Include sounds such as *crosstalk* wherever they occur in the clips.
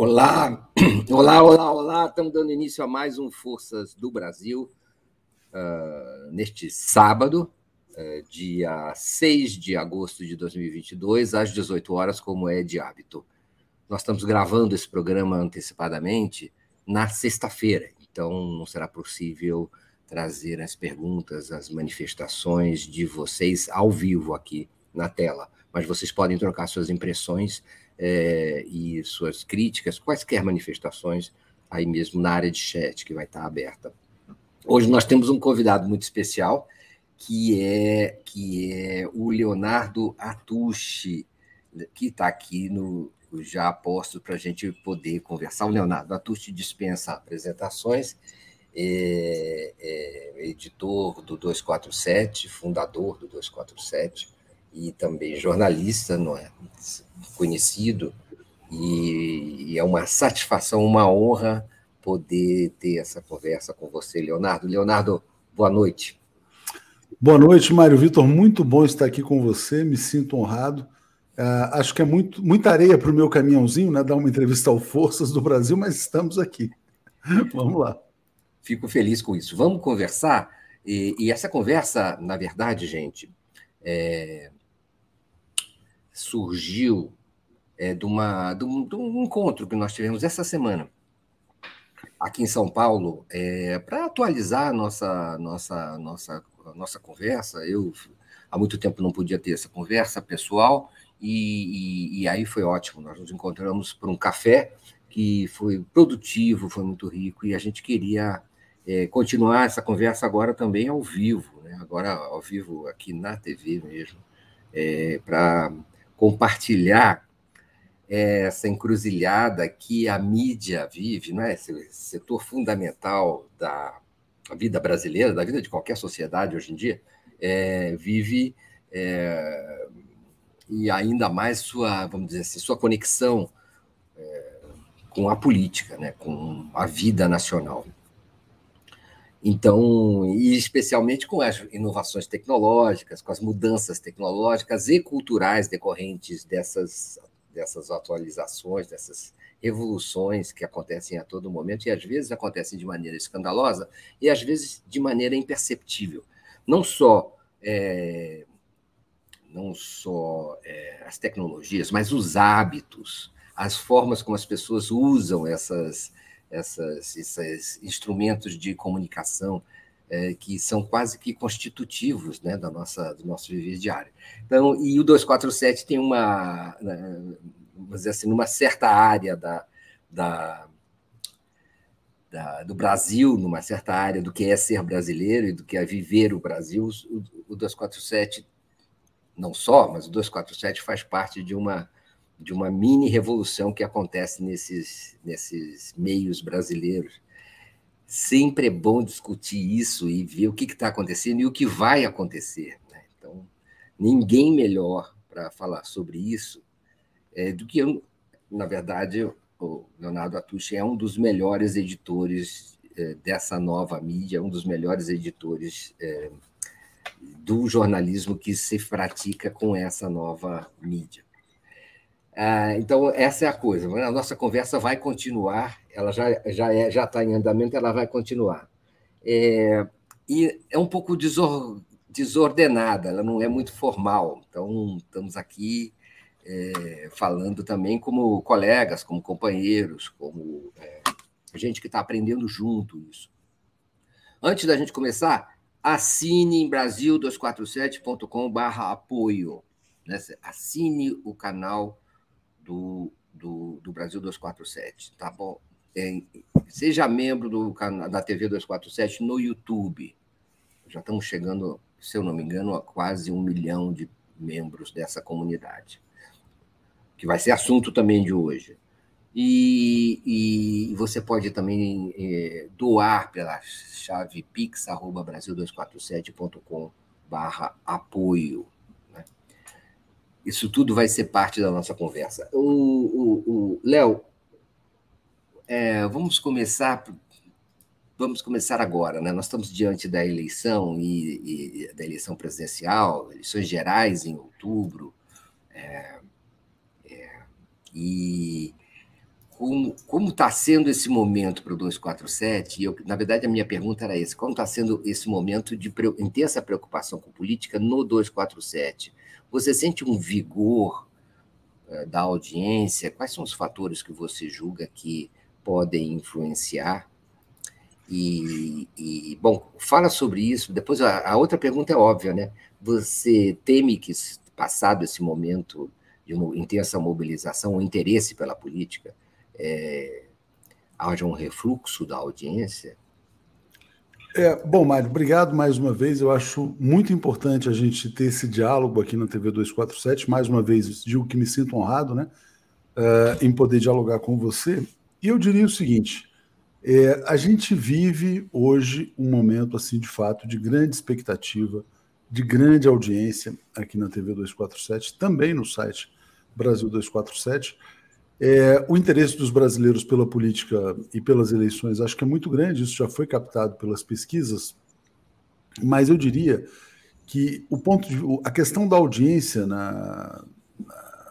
Olá, *clears throat* olá, olá, olá. Estamos dando início a mais um Forças do Brasil uh, neste sábado, uh, dia 6 de agosto de 2022, às 18 horas, como é de hábito. Nós estamos gravando esse programa antecipadamente na sexta-feira, então não será possível trazer as perguntas, as manifestações de vocês ao vivo aqui na tela, mas vocês podem trocar suas impressões é, e suas críticas, quaisquer manifestações, aí mesmo na área de chat que vai estar aberta. Hoje nós temos um convidado muito especial, que é, que é o Leonardo Atushi, que está aqui no já posto para a gente poder conversar. O Leonardo Atushi dispensa apresentações, é, é editor do 247, fundador do 247, e também jornalista, não é? Conhecido, e, e é uma satisfação, uma honra poder ter essa conversa com você, Leonardo. Leonardo, boa noite. Boa noite, Mário Vitor. Muito bom estar aqui com você, me sinto honrado. Uh, acho que é muito, muita areia para o meu caminhãozinho, né? Dar uma entrevista ao Forças do Brasil, mas estamos aqui. *laughs* Vamos lá. Fico feliz com isso. Vamos conversar. E, e essa conversa, na verdade, gente, é, surgiu é, de, uma, de, um, de um encontro que nós tivemos essa semana aqui em São Paulo, é, para atualizar nossa, nossa, nossa, nossa conversa. Eu há muito tempo não podia ter essa conversa pessoal, e, e, e aí foi ótimo. Nós nos encontramos por um café que foi produtivo, foi muito rico, e a gente queria é, continuar essa conversa agora também ao vivo, né? agora ao vivo aqui na TV mesmo, é, para compartilhar essa encruzilhada que a mídia vive, não é? esse setor fundamental da vida brasileira, da vida de qualquer sociedade hoje em dia, é, vive é, e ainda mais sua, vamos dizer assim, sua conexão é, com a política, né, com a vida nacional. Então, e especialmente com as inovações tecnológicas, com as mudanças tecnológicas e culturais decorrentes dessas, dessas atualizações, dessas revoluções que acontecem a todo momento e às vezes acontecem de maneira escandalosa e às vezes de maneira imperceptível. Não só é, não só é, as tecnologias, mas os hábitos, as formas como as pessoas usam essas essas, esses instrumentos de comunicação é, que são quase que constitutivos né, da nossa, do nosso viver diário. Então, e o 247 tem uma, né, vamos dizer assim, numa certa área da, da, da, do Brasil, numa certa área do que é ser brasileiro e do que é viver o Brasil, o, o 247 não só, mas o 247 faz parte de uma de uma mini revolução que acontece nesses, nesses meios brasileiros. Sempre é bom discutir isso e ver o que está acontecendo e o que vai acontecer. Né? Então, ninguém melhor para falar sobre isso é, do que eu, na verdade, o Leonardo Atushi é um dos melhores editores é, dessa nova mídia, um dos melhores editores é, do jornalismo que se pratica com essa nova mídia. Ah, então, essa é a coisa. A nossa conversa vai continuar, ela já já é, já está em andamento, ela vai continuar. É, e é um pouco desor, desordenada, ela não é muito formal. Então, estamos aqui é, falando também como colegas, como companheiros, como é, gente que está aprendendo junto isso. Antes da gente começar, assine em brasil247.com/apoio. Né? Assine o canal do, do, do Brasil 247, tá bom? É, seja membro do, da TV 247 no YouTube. Já estamos chegando, se eu não me engano, a quase um milhão de membros dessa comunidade, que vai ser assunto também de hoje. E, e você pode também é, doar pela chave pix@brasil247.com barra apoio. Isso tudo vai ser parte da nossa conversa. O, Léo, é, vamos começar vamos começar agora, né? Nós estamos diante da eleição e, e da eleição presidencial, eleições gerais em outubro, é, é, e como está sendo esse momento para o 247? Eu, na verdade, a minha pergunta era essa: como está sendo esse momento de intensa preocupação com política no 247? Você sente um vigor uh, da audiência? Quais são os fatores que você julga que podem influenciar? E, e bom, fala sobre isso. Depois, a, a outra pergunta é óbvia, né? Você teme que, passado esse momento de uma intensa mobilização, o interesse pela política, é, haja um refluxo da audiência? É, bom, Mário, obrigado mais uma vez. Eu acho muito importante a gente ter esse diálogo aqui na TV 247. Mais uma vez, digo que me sinto honrado né, uh, em poder dialogar com você. E eu diria o seguinte: é, a gente vive hoje um momento, assim, de fato, de grande expectativa, de grande audiência aqui na TV 247, também no site Brasil 247. É, o interesse dos brasileiros pela política e pelas eleições acho que é muito grande, isso já foi captado pelas pesquisas, mas eu diria que o ponto de, a questão da audiência na, na,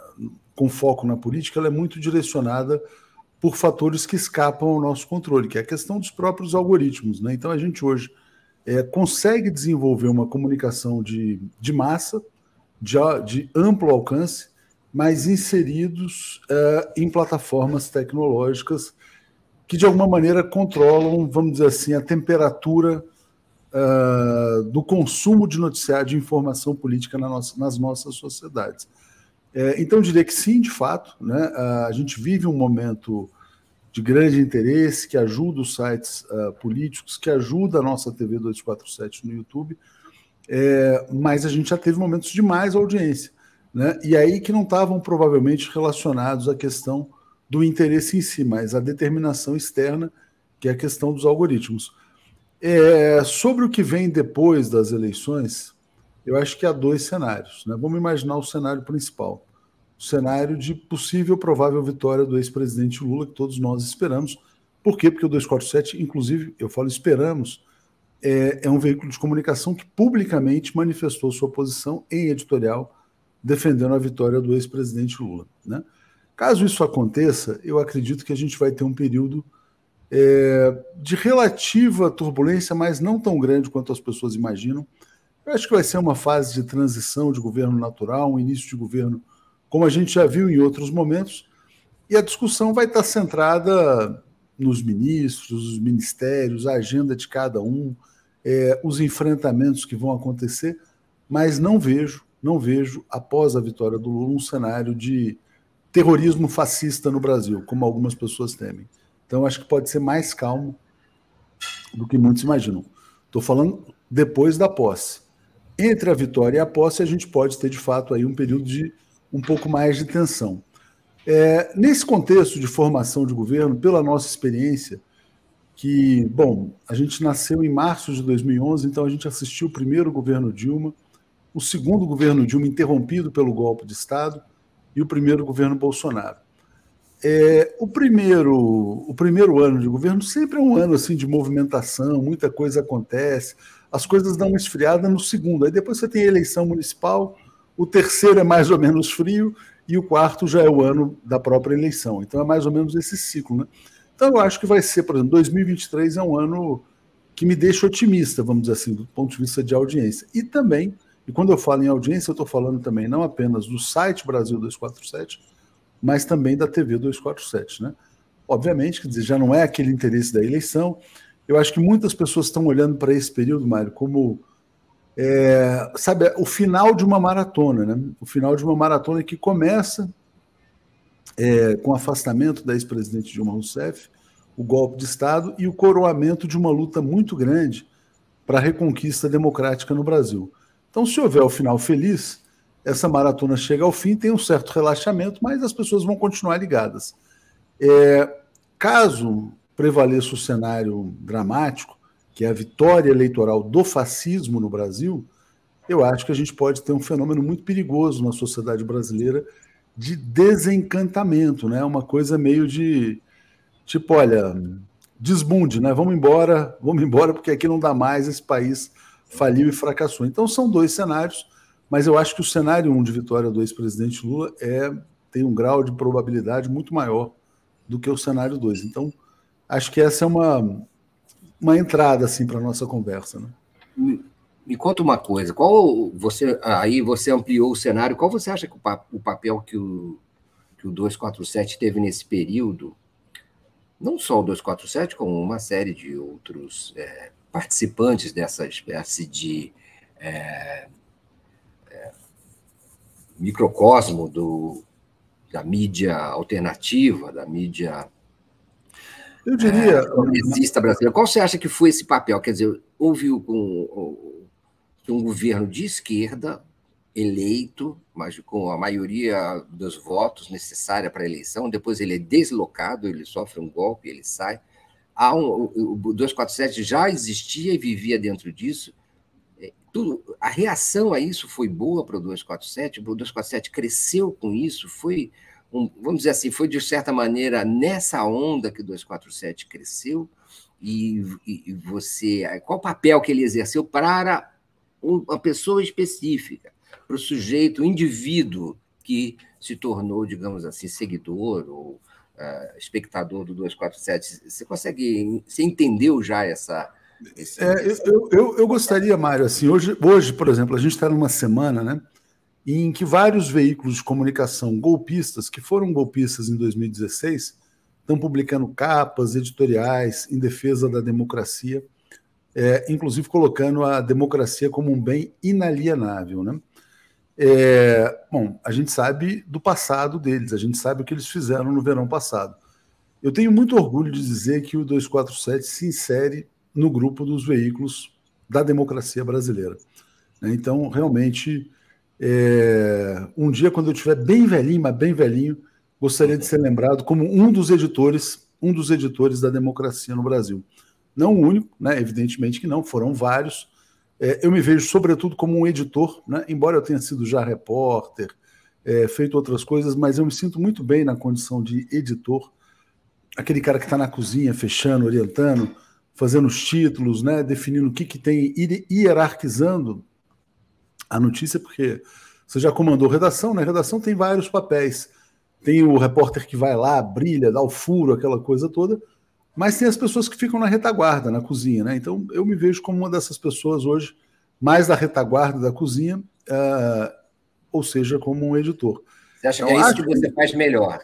com foco na política é muito direcionada por fatores que escapam ao nosso controle, que é a questão dos próprios algoritmos. Né? Então a gente hoje é, consegue desenvolver uma comunicação de, de massa, de, de amplo alcance, mas inseridos uh, em plataformas tecnológicas que, de alguma maneira, controlam, vamos dizer assim, a temperatura uh, do consumo de noticiário, de informação política na nossa, nas nossas sociedades. É, então, eu diria que sim, de fato, né, a gente vive um momento de grande interesse que ajuda os sites uh, políticos, que ajuda a nossa TV 247 no YouTube, é, mas a gente já teve momentos de mais audiência né? e aí que não estavam provavelmente relacionados à questão do interesse em si, mas à determinação externa, que é a questão dos algoritmos. É, sobre o que vem depois das eleições, eu acho que há dois cenários. Né? Vamos imaginar o cenário principal. O cenário de possível provável vitória do ex-presidente Lula, que todos nós esperamos. Por quê? Porque o 247, inclusive, eu falo esperamos, é, é um veículo de comunicação que publicamente manifestou sua posição em editorial defendendo a vitória do ex-presidente Lula. Né? Caso isso aconteça, eu acredito que a gente vai ter um período é, de relativa turbulência, mas não tão grande quanto as pessoas imaginam. Eu acho que vai ser uma fase de transição de governo natural, um início de governo, como a gente já viu em outros momentos, e a discussão vai estar centrada nos ministros, os ministérios, a agenda de cada um, é, os enfrentamentos que vão acontecer, mas não vejo não vejo, após a vitória do Lula, um cenário de terrorismo fascista no Brasil, como algumas pessoas temem. Então, acho que pode ser mais calmo do que muitos imaginam. Estou falando depois da posse. Entre a vitória e a posse, a gente pode ter, de fato, aí um período de um pouco mais de tensão. É, nesse contexto de formação de governo, pela nossa experiência, que, bom, a gente nasceu em março de 2011, então a gente assistiu o primeiro governo Dilma, o segundo governo Dilma interrompido pelo golpe de Estado e o primeiro governo Bolsonaro. É, o primeiro o primeiro ano de governo sempre é um ano assim de movimentação, muita coisa acontece, as coisas dão uma esfriada no segundo. Aí depois você tem a eleição municipal, o terceiro é mais ou menos frio e o quarto já é o ano da própria eleição. Então é mais ou menos esse ciclo, né? Então eu acho que vai ser, por exemplo, 2023 é um ano que me deixa otimista, vamos dizer assim, do ponto de vista de audiência. E também e quando eu falo em audiência, eu estou falando também não apenas do site Brasil 247, mas também da TV 247. Né? Obviamente, quer dizer, já não é aquele interesse da eleição. Eu acho que muitas pessoas estão olhando para esse período, Mário, como é, sabe, o final de uma maratona, né? O final de uma maratona que começa é, com o afastamento da ex-presidente Dilma Rousseff, o golpe de Estado e o coroamento de uma luta muito grande para a reconquista democrática no Brasil. Então, se houver o final feliz, essa maratona chega ao fim, tem um certo relaxamento, mas as pessoas vão continuar ligadas. É, caso prevaleça o cenário dramático, que é a vitória eleitoral do fascismo no Brasil, eu acho que a gente pode ter um fenômeno muito perigoso na sociedade brasileira de desencantamento, né? Uma coisa meio de tipo, olha, desbunde, né? Vamos embora, vamos embora porque aqui não dá mais, esse país faliu e fracassou. Então são dois cenários, mas eu acho que o cenário um de vitória do ex-presidente Lula é, tem um grau de probabilidade muito maior do que o cenário 2. Então, acho que essa é uma, uma entrada assim para nossa conversa. Né? Me, me, conta uma coisa, qual você aí você ampliou o cenário, qual você acha que o, o papel que o, que o 247 teve nesse período, não só o 247, como uma série de outros é, participantes dessa espécie de é, é, microcosmo do, da mídia alternativa, da mídia eu diria. É, brasileira. Qual você acha que foi esse papel? Quer dizer, houve um, um governo de esquerda eleito, mas com a maioria dos votos necessária para a eleição, depois ele é deslocado, ele sofre um golpe, ele sai. Há um, o 247 já existia e vivia dentro disso. É, tudo, a reação a isso foi boa para o 247, o 247 cresceu com isso, foi um, vamos dizer assim, foi de certa maneira nessa onda que o 247 cresceu, e, e, você. Qual o papel que ele exerceu para uma pessoa específica, para o sujeito, o indivíduo que se tornou, digamos assim, seguidor ou uh, espectador do 247? Você consegue. Você entendeu já essa. Esse, é, eu, eu, eu, gostaria, Mário, assim, hoje, hoje, por exemplo, a gente está numa semana, né? em que vários veículos de comunicação golpistas, que foram golpistas em 2016, estão publicando capas editoriais em defesa da democracia, é, inclusive colocando a democracia como um bem inalienável. Né? É, bom, a gente sabe do passado deles, a gente sabe o que eles fizeram no verão passado. Eu tenho muito orgulho de dizer que o 247 se insere no grupo dos veículos da democracia brasileira. Né? Então, realmente, é, um dia, quando eu estiver bem velhinho, mas bem velhinho, gostaria de ser lembrado como um dos editores, um dos editores da democracia no Brasil. Não o único, né? evidentemente que não, foram vários. É, eu me vejo, sobretudo, como um editor, né? embora eu tenha sido já repórter, é, feito outras coisas, mas eu me sinto muito bem na condição de editor, aquele cara que está na cozinha, fechando, orientando, fazendo os títulos, né? definindo o que, que tem, hierarquizando a notícia, porque você já comandou redação, né? Redação tem vários papéis. Tem o repórter que vai lá, brilha, dá o furo, aquela coisa toda, mas tem as pessoas que ficam na retaguarda, na cozinha, né? Então eu me vejo como uma dessas pessoas hoje, mais da retaguarda da cozinha, uh, ou seja, como um editor. Você acha então, que é isso que você faz melhor?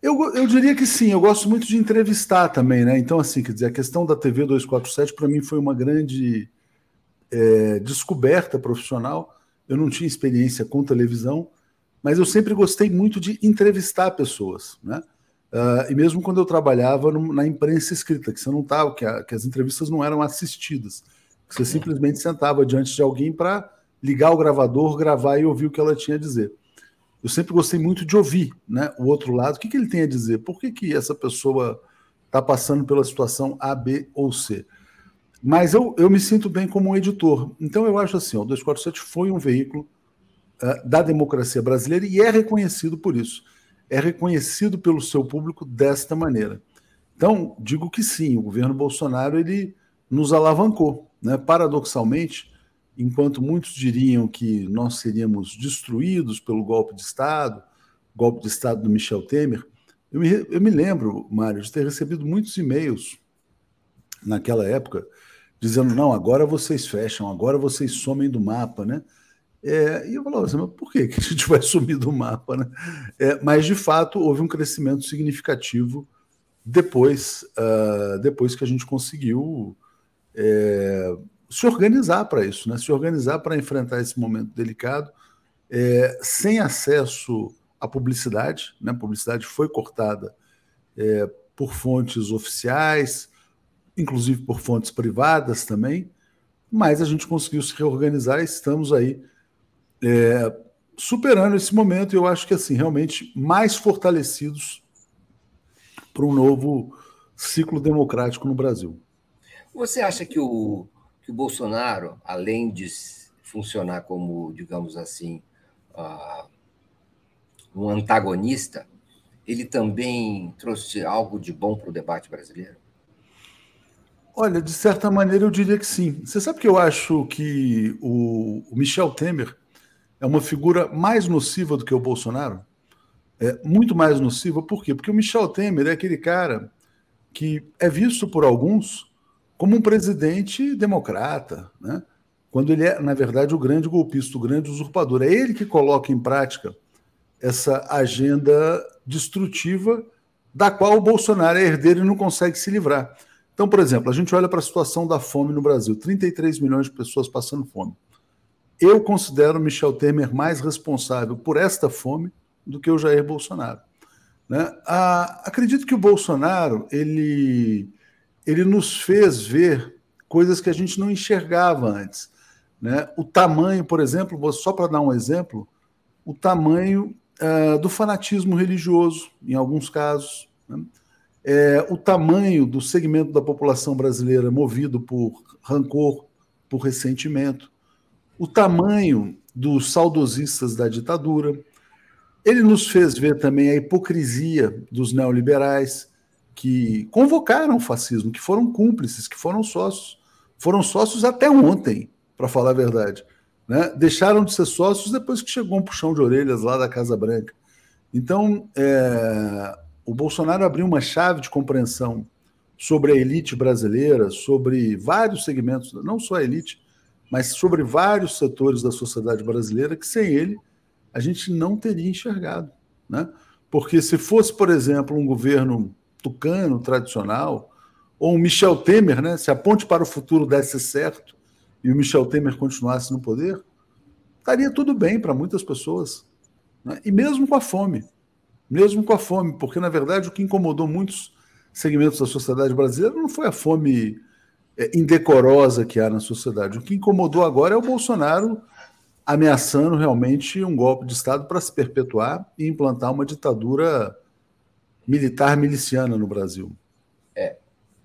Eu, eu diria que sim, eu gosto muito de entrevistar também, né? Então, assim, quer dizer, a questão da TV 247 para mim foi uma grande é, descoberta profissional. Eu não tinha experiência com televisão, mas eu sempre gostei muito de entrevistar pessoas, né? Uh, e mesmo quando eu trabalhava no, na imprensa escrita, que você não estava, que, que, as entrevistas não eram assistidas, que você simplesmente sentava diante de alguém para ligar o gravador, gravar e ouvir o que ela tinha a dizer. Eu sempre gostei muito de ouvir, né? O outro lado, o que, que ele tem a dizer? Por que, que essa pessoa está passando pela situação A, B ou C? Mas eu, eu me sinto bem como um editor. Então eu acho assim, o 247 foi um veículo uh, da democracia brasileira e é reconhecido por isso. É reconhecido pelo seu público desta maneira. Então, digo que sim, o governo Bolsonaro ele nos alavancou. Né? Paradoxalmente, enquanto muitos diriam que nós seríamos destruídos pelo golpe de Estado, golpe de Estado do Michel Temer, eu me, eu me lembro, Mário, de ter recebido muitos e-mails naquela época dizendo, não, agora vocês fecham, agora vocês somem do mapa, né? É, e eu falava assim, mas por que, a gente *laughs* vai sumir do mapa, né? É, mas, de fato, houve um crescimento significativo depois, uh, depois que a gente conseguiu é, se organizar para isso, né? se organizar para enfrentar esse momento delicado, é, sem acesso à publicidade, né? a publicidade foi cortada é, por fontes oficiais, inclusive por fontes privadas também, mas a gente conseguiu se reorganizar e estamos aí é, superando esse momento. Eu acho que assim realmente mais fortalecidos para um novo ciclo democrático no Brasil. Você acha que o, que o Bolsonaro, além de funcionar como, digamos assim, uh, um antagonista, ele também trouxe algo de bom para o debate brasileiro? Olha, de certa maneira eu diria que sim. Você sabe que eu acho que o, Michel Temer é uma figura mais nociva do que o Bolsonaro? é, muito mais nociva. Por quê? Porque o Michel Temer é aquele cara que é visto por alguns como um presidente democrata, né? quando ele é, na verdade, o grande golpista, o grande usurpador. É ele que coloca em prática essa agenda destrutiva da qual o Bolsonaro é herdeiro e não consegue se livrar. Então, por exemplo, a gente olha para a situação da fome no Brasil: 33 milhões de pessoas passando fome. Eu considero Michel Temer mais responsável por esta fome do que o Jair Bolsonaro. Né? Ah, acredito que o Bolsonaro ele, ele nos fez ver coisas que a gente não enxergava antes. Né? O tamanho, por exemplo, só para dar um exemplo, o tamanho uh, do fanatismo religioso, em alguns casos, né? é, o tamanho do segmento da população brasileira movido por rancor, por ressentimento, o tamanho dos saudosistas da ditadura. Ele nos fez ver também a hipocrisia dos neoliberais que convocaram o fascismo, que foram cúmplices, que foram sócios. Foram sócios até ontem, para falar a verdade. Né? Deixaram de ser sócios depois que chegou um puxão de orelhas lá da Casa Branca. Então, é, o Bolsonaro abriu uma chave de compreensão sobre a elite brasileira, sobre vários segmentos, não só a elite, mas sobre vários setores da sociedade brasileira que sem ele a gente não teria enxergado. Né? Porque se fosse, por exemplo, um governo tucano, tradicional, ou um Michel Temer, né? se a ponte para o futuro desse certo e o Michel Temer continuasse no poder, estaria tudo bem para muitas pessoas. Né? E mesmo com a fome mesmo com a fome, porque na verdade o que incomodou muitos segmentos da sociedade brasileira não foi a fome indecorosa que há na sociedade. O que incomodou agora é o Bolsonaro ameaçando realmente um golpe de Estado para se perpetuar e implantar uma ditadura militar miliciana no Brasil. É,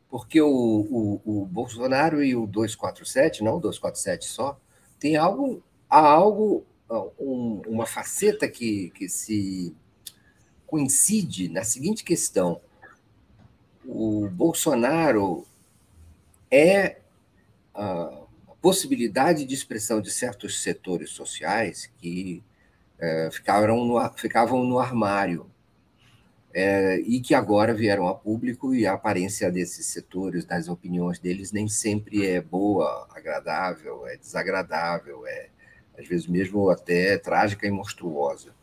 porque o, o, o Bolsonaro e o 247, não o 247 só, tem algo, há algo, um, uma faceta que, que se coincide na seguinte questão: o Bolsonaro é a possibilidade de expressão de certos setores sociais que é, ficaram no, ficavam no armário é, e que agora vieram a público e a aparência desses setores, das opiniões deles, nem sempre é boa, agradável, é desagradável, é às vezes mesmo até trágica e monstruosa.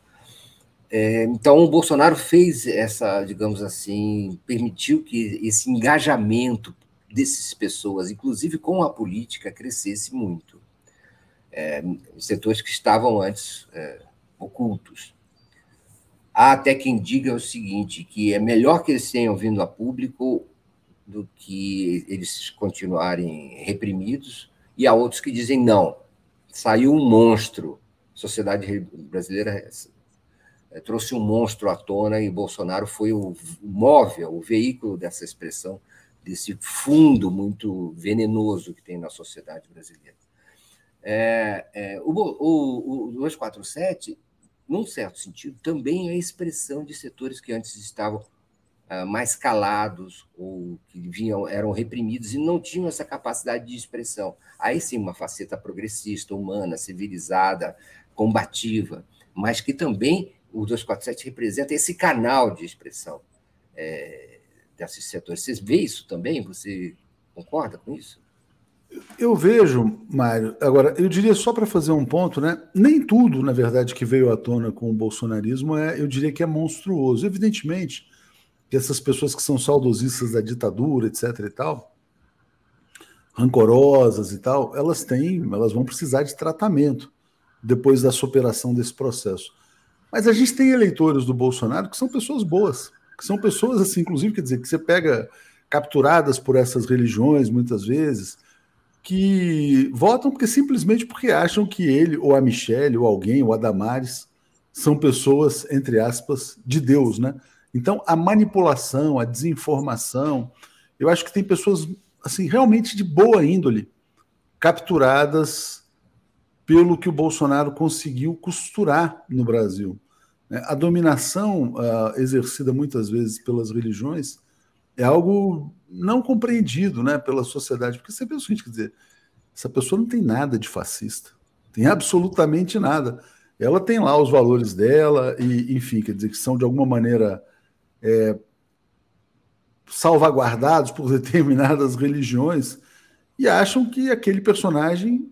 É, então, o Bolsonaro fez essa, digamos assim, permitiu que esse engajamento dessas pessoas, inclusive com a política, crescesse muito. É, setores que estavam antes é, ocultos. Há até quem diga o seguinte, que é melhor que eles tenham vindo a público do que eles continuarem reprimidos, e há outros que dizem não, saiu um monstro, a sociedade brasileira é, trouxe um monstro à tona e Bolsonaro foi o móvel, o veículo dessa expressão, desse fundo muito venenoso que tem na sociedade brasileira. É, é, o, o, o 247, num certo sentido, também é a expressão de setores que antes estavam ah, mais calados ou que vinham, eram reprimidos e não tinham essa capacidade de expressão. Aí sim, uma faceta progressista, humana, civilizada, combativa, mas que também o 247 representa esse canal de expressão é, desses setores. Você vê isso também? Você concorda com isso? Eu vejo, Mário. Agora, eu diria só para fazer um ponto, né? Nem tudo, na verdade, que veio à tona com o bolsonarismo é, eu diria que é monstruoso. Evidentemente que essas pessoas que são saudosistas da ditadura, etc. e tal, rancorosas e tal, elas têm, elas vão precisar de tratamento depois da superação desse processo. Mas a gente tem eleitores do Bolsonaro que são pessoas boas, que são pessoas, assim, inclusive, quer dizer, que você pega capturadas por essas religiões, muitas vezes, que votam porque simplesmente porque acham que ele, ou a Michelle, ou alguém, ou a Damares, são pessoas, entre aspas, de Deus, né? Então, a manipulação, a desinformação, eu acho que tem pessoas, assim, realmente de boa índole, capturadas pelo que o Bolsonaro conseguiu costurar no Brasil. Né? A dominação uh, exercida muitas vezes pelas religiões é algo não compreendido né, pela sociedade, porque você pensa o seguinte, quer dizer, essa pessoa não tem nada de fascista, tem absolutamente nada. ela tem lá os valores dela, e, enfim, quer dizer, que são de alguma maneira é, salvaguardados por *laughs* determinadas religiões e acham que aquele personagem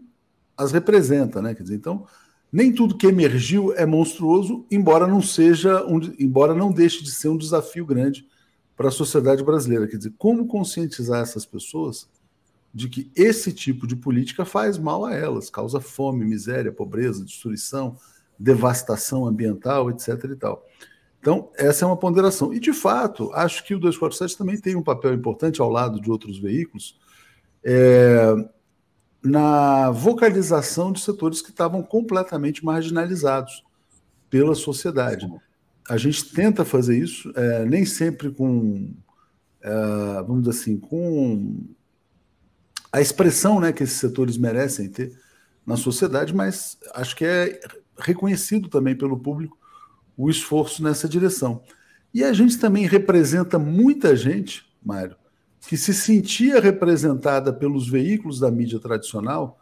as representa, né? Quer dizer, então, nem tudo que emergiu é monstruoso, embora não seja, um, embora não deixe de ser um desafio grande para a sociedade brasileira. Quer dizer, como conscientizar essas pessoas de que esse tipo de política faz mal a elas, causa fome, miséria, pobreza, destruição, devastação ambiental, etc. e tal. Então, essa é uma ponderação. E, de fato, acho que o 247 também tem um papel importante ao lado de outros veículos é, na vocalização de setores que estavam completamente marginalizados pela sociedade. A gente tenta fazer isso, é, nem sempre com, é, vamos dizer assim, com a expressão né, que esses setores merecem ter na sociedade, mas acho que é reconhecido também pelo público o esforço nessa direção. E a gente também representa muita gente, Mário, que se sentia representada pelos veículos da mídia tradicional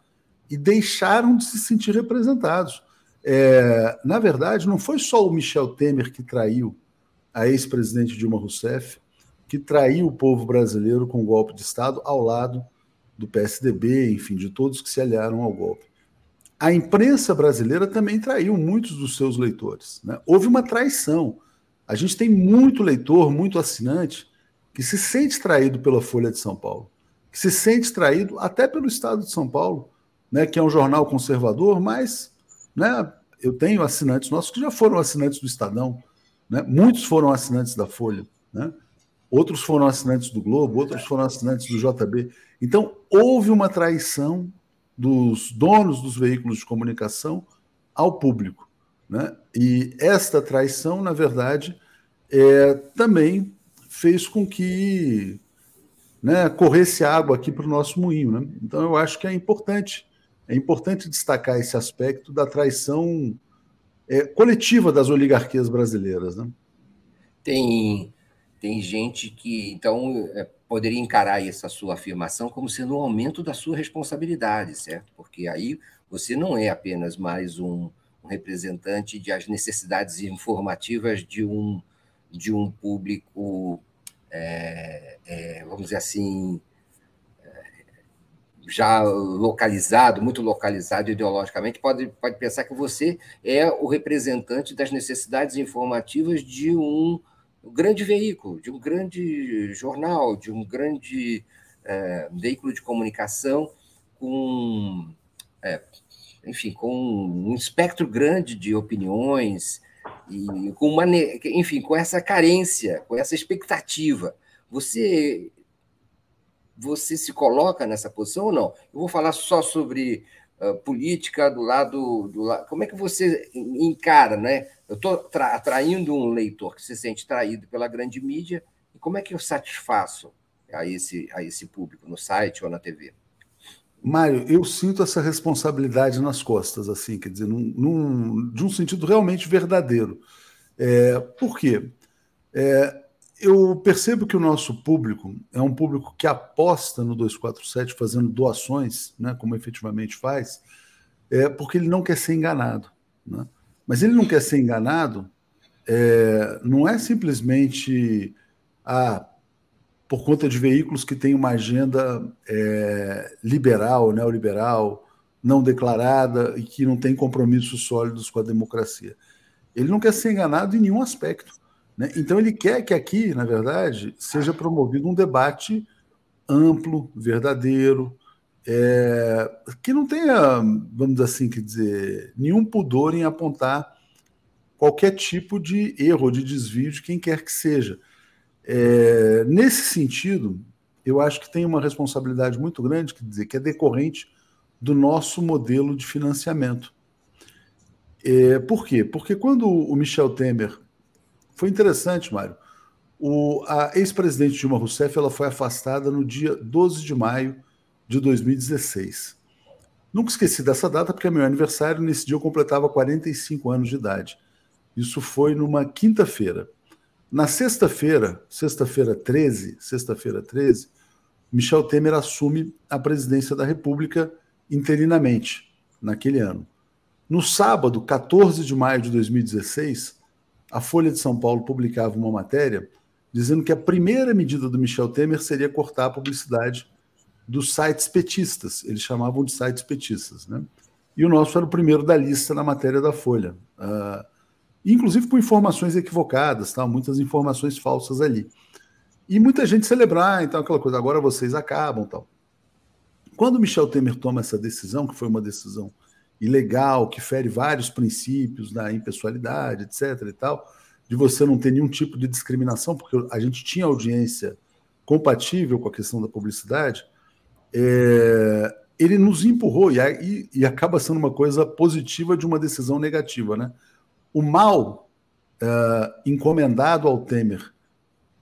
e deixaram de se sentir representados. É, na verdade, não foi só o Michel Temer que traiu a ex-presidente Dilma Rousseff, que traiu o povo brasileiro com o golpe de Estado ao lado do PSDB, enfim, de todos que se aliaram ao golpe. A imprensa brasileira também traiu muitos dos seus leitores. Né? Houve uma traição. A gente tem muito leitor, muito assinante, que se sente traído pela Folha de São Paulo, que se sente traído até pelo Estado de São Paulo, né, que é um jornal conservador, mas né, eu tenho assinantes nossos que já foram assinantes do Estadão, né? muitos foram assinantes da Folha. Né? outros foram assinantes do Globo, outros foram assinantes do JB. Então, houve uma traição dos donos dos veículos de comunicação ao público. Né? E esta traição, na verdade, é, também fez com que né, corresse água aqui para o nosso moinho. Né? Então, eu acho que é importante, é importante destacar esse aspecto da traição é, coletiva das oligarquias brasileiras. Né? Tem tem gente que, então, é, poderia encarar essa sua afirmação como sendo um aumento da sua responsabilidade, certo? Porque aí você não é apenas mais um, um representante de as necessidades informativas de um, de um público, é, é, vamos dizer assim, é, já localizado, muito localizado ideologicamente, pode, pode pensar que você é o representante das necessidades informativas de um grande veículo, de um grande jornal, de um grande é, veículo de comunicação com, é, enfim, com um espectro grande de opiniões e com uma, enfim, com essa carência, com essa expectativa. Você você se coloca nessa posição ou não? Eu vou falar só sobre uh, política do lado do lado. Como é que você encara, né? Eu estou atraindo um leitor que se sente traído pela grande mídia, e como é que eu satisfaço a esse, a esse público no site ou na TV? Mário, eu sinto essa responsabilidade nas costas, assim, quer dizer, num, num, de um sentido realmente verdadeiro. É, por quê? É, eu percebo que o nosso público é um público que aposta no 247 fazendo doações, né, como efetivamente faz, é, porque ele não quer ser enganado. Né? Mas ele não quer ser enganado, é, não é simplesmente ah, por conta de veículos que têm uma agenda é, liberal, neoliberal, não declarada e que não tem compromissos sólidos com a democracia. Ele não quer ser enganado em nenhum aspecto. Né? Então, ele quer que aqui, na verdade, seja promovido um debate amplo, verdadeiro, é, que não tenha, vamos assim, que dizer, nenhum pudor em apontar qualquer tipo de erro, de desvio de quem quer que seja. É, nesse sentido, eu acho que tem uma responsabilidade muito grande, quer dizer, que é decorrente do nosso modelo de financiamento. É, por quê? Porque quando o Michel Temer foi interessante, Mário. O, a ex-presidente Dilma Rousseff ela foi afastada no dia 12 de maio de 2016. Nunca esqueci dessa data, porque é meu aniversário. Nesse dia eu completava 45 anos de idade. Isso foi numa quinta-feira. Na sexta-feira, sexta-feira 13, sexta-feira 13, Michel Temer assume a presidência da República interinamente, naquele ano. No sábado, 14 de maio de 2016, a Folha de São Paulo publicava uma matéria dizendo que a primeira medida do Michel Temer seria cortar a publicidade dos sites petistas. Eles chamavam de sites petistas, né? E o nosso era o primeiro da lista na matéria da Folha. Uh, inclusive com informações equivocadas, tá? muitas informações falsas ali. E muita gente celebrar, então aquela coisa, agora vocês acabam tal. Quando Michel Temer toma essa decisão, que foi uma decisão ilegal, que fere vários princípios da impessoalidade, etc. e tal, de você não ter nenhum tipo de discriminação, porque a gente tinha audiência compatível com a questão da publicidade, é, ele nos empurrou, e, e, e, acaba sendo uma coisa positiva de uma decisão negativa. Né? O mal é, encomendado ao Temer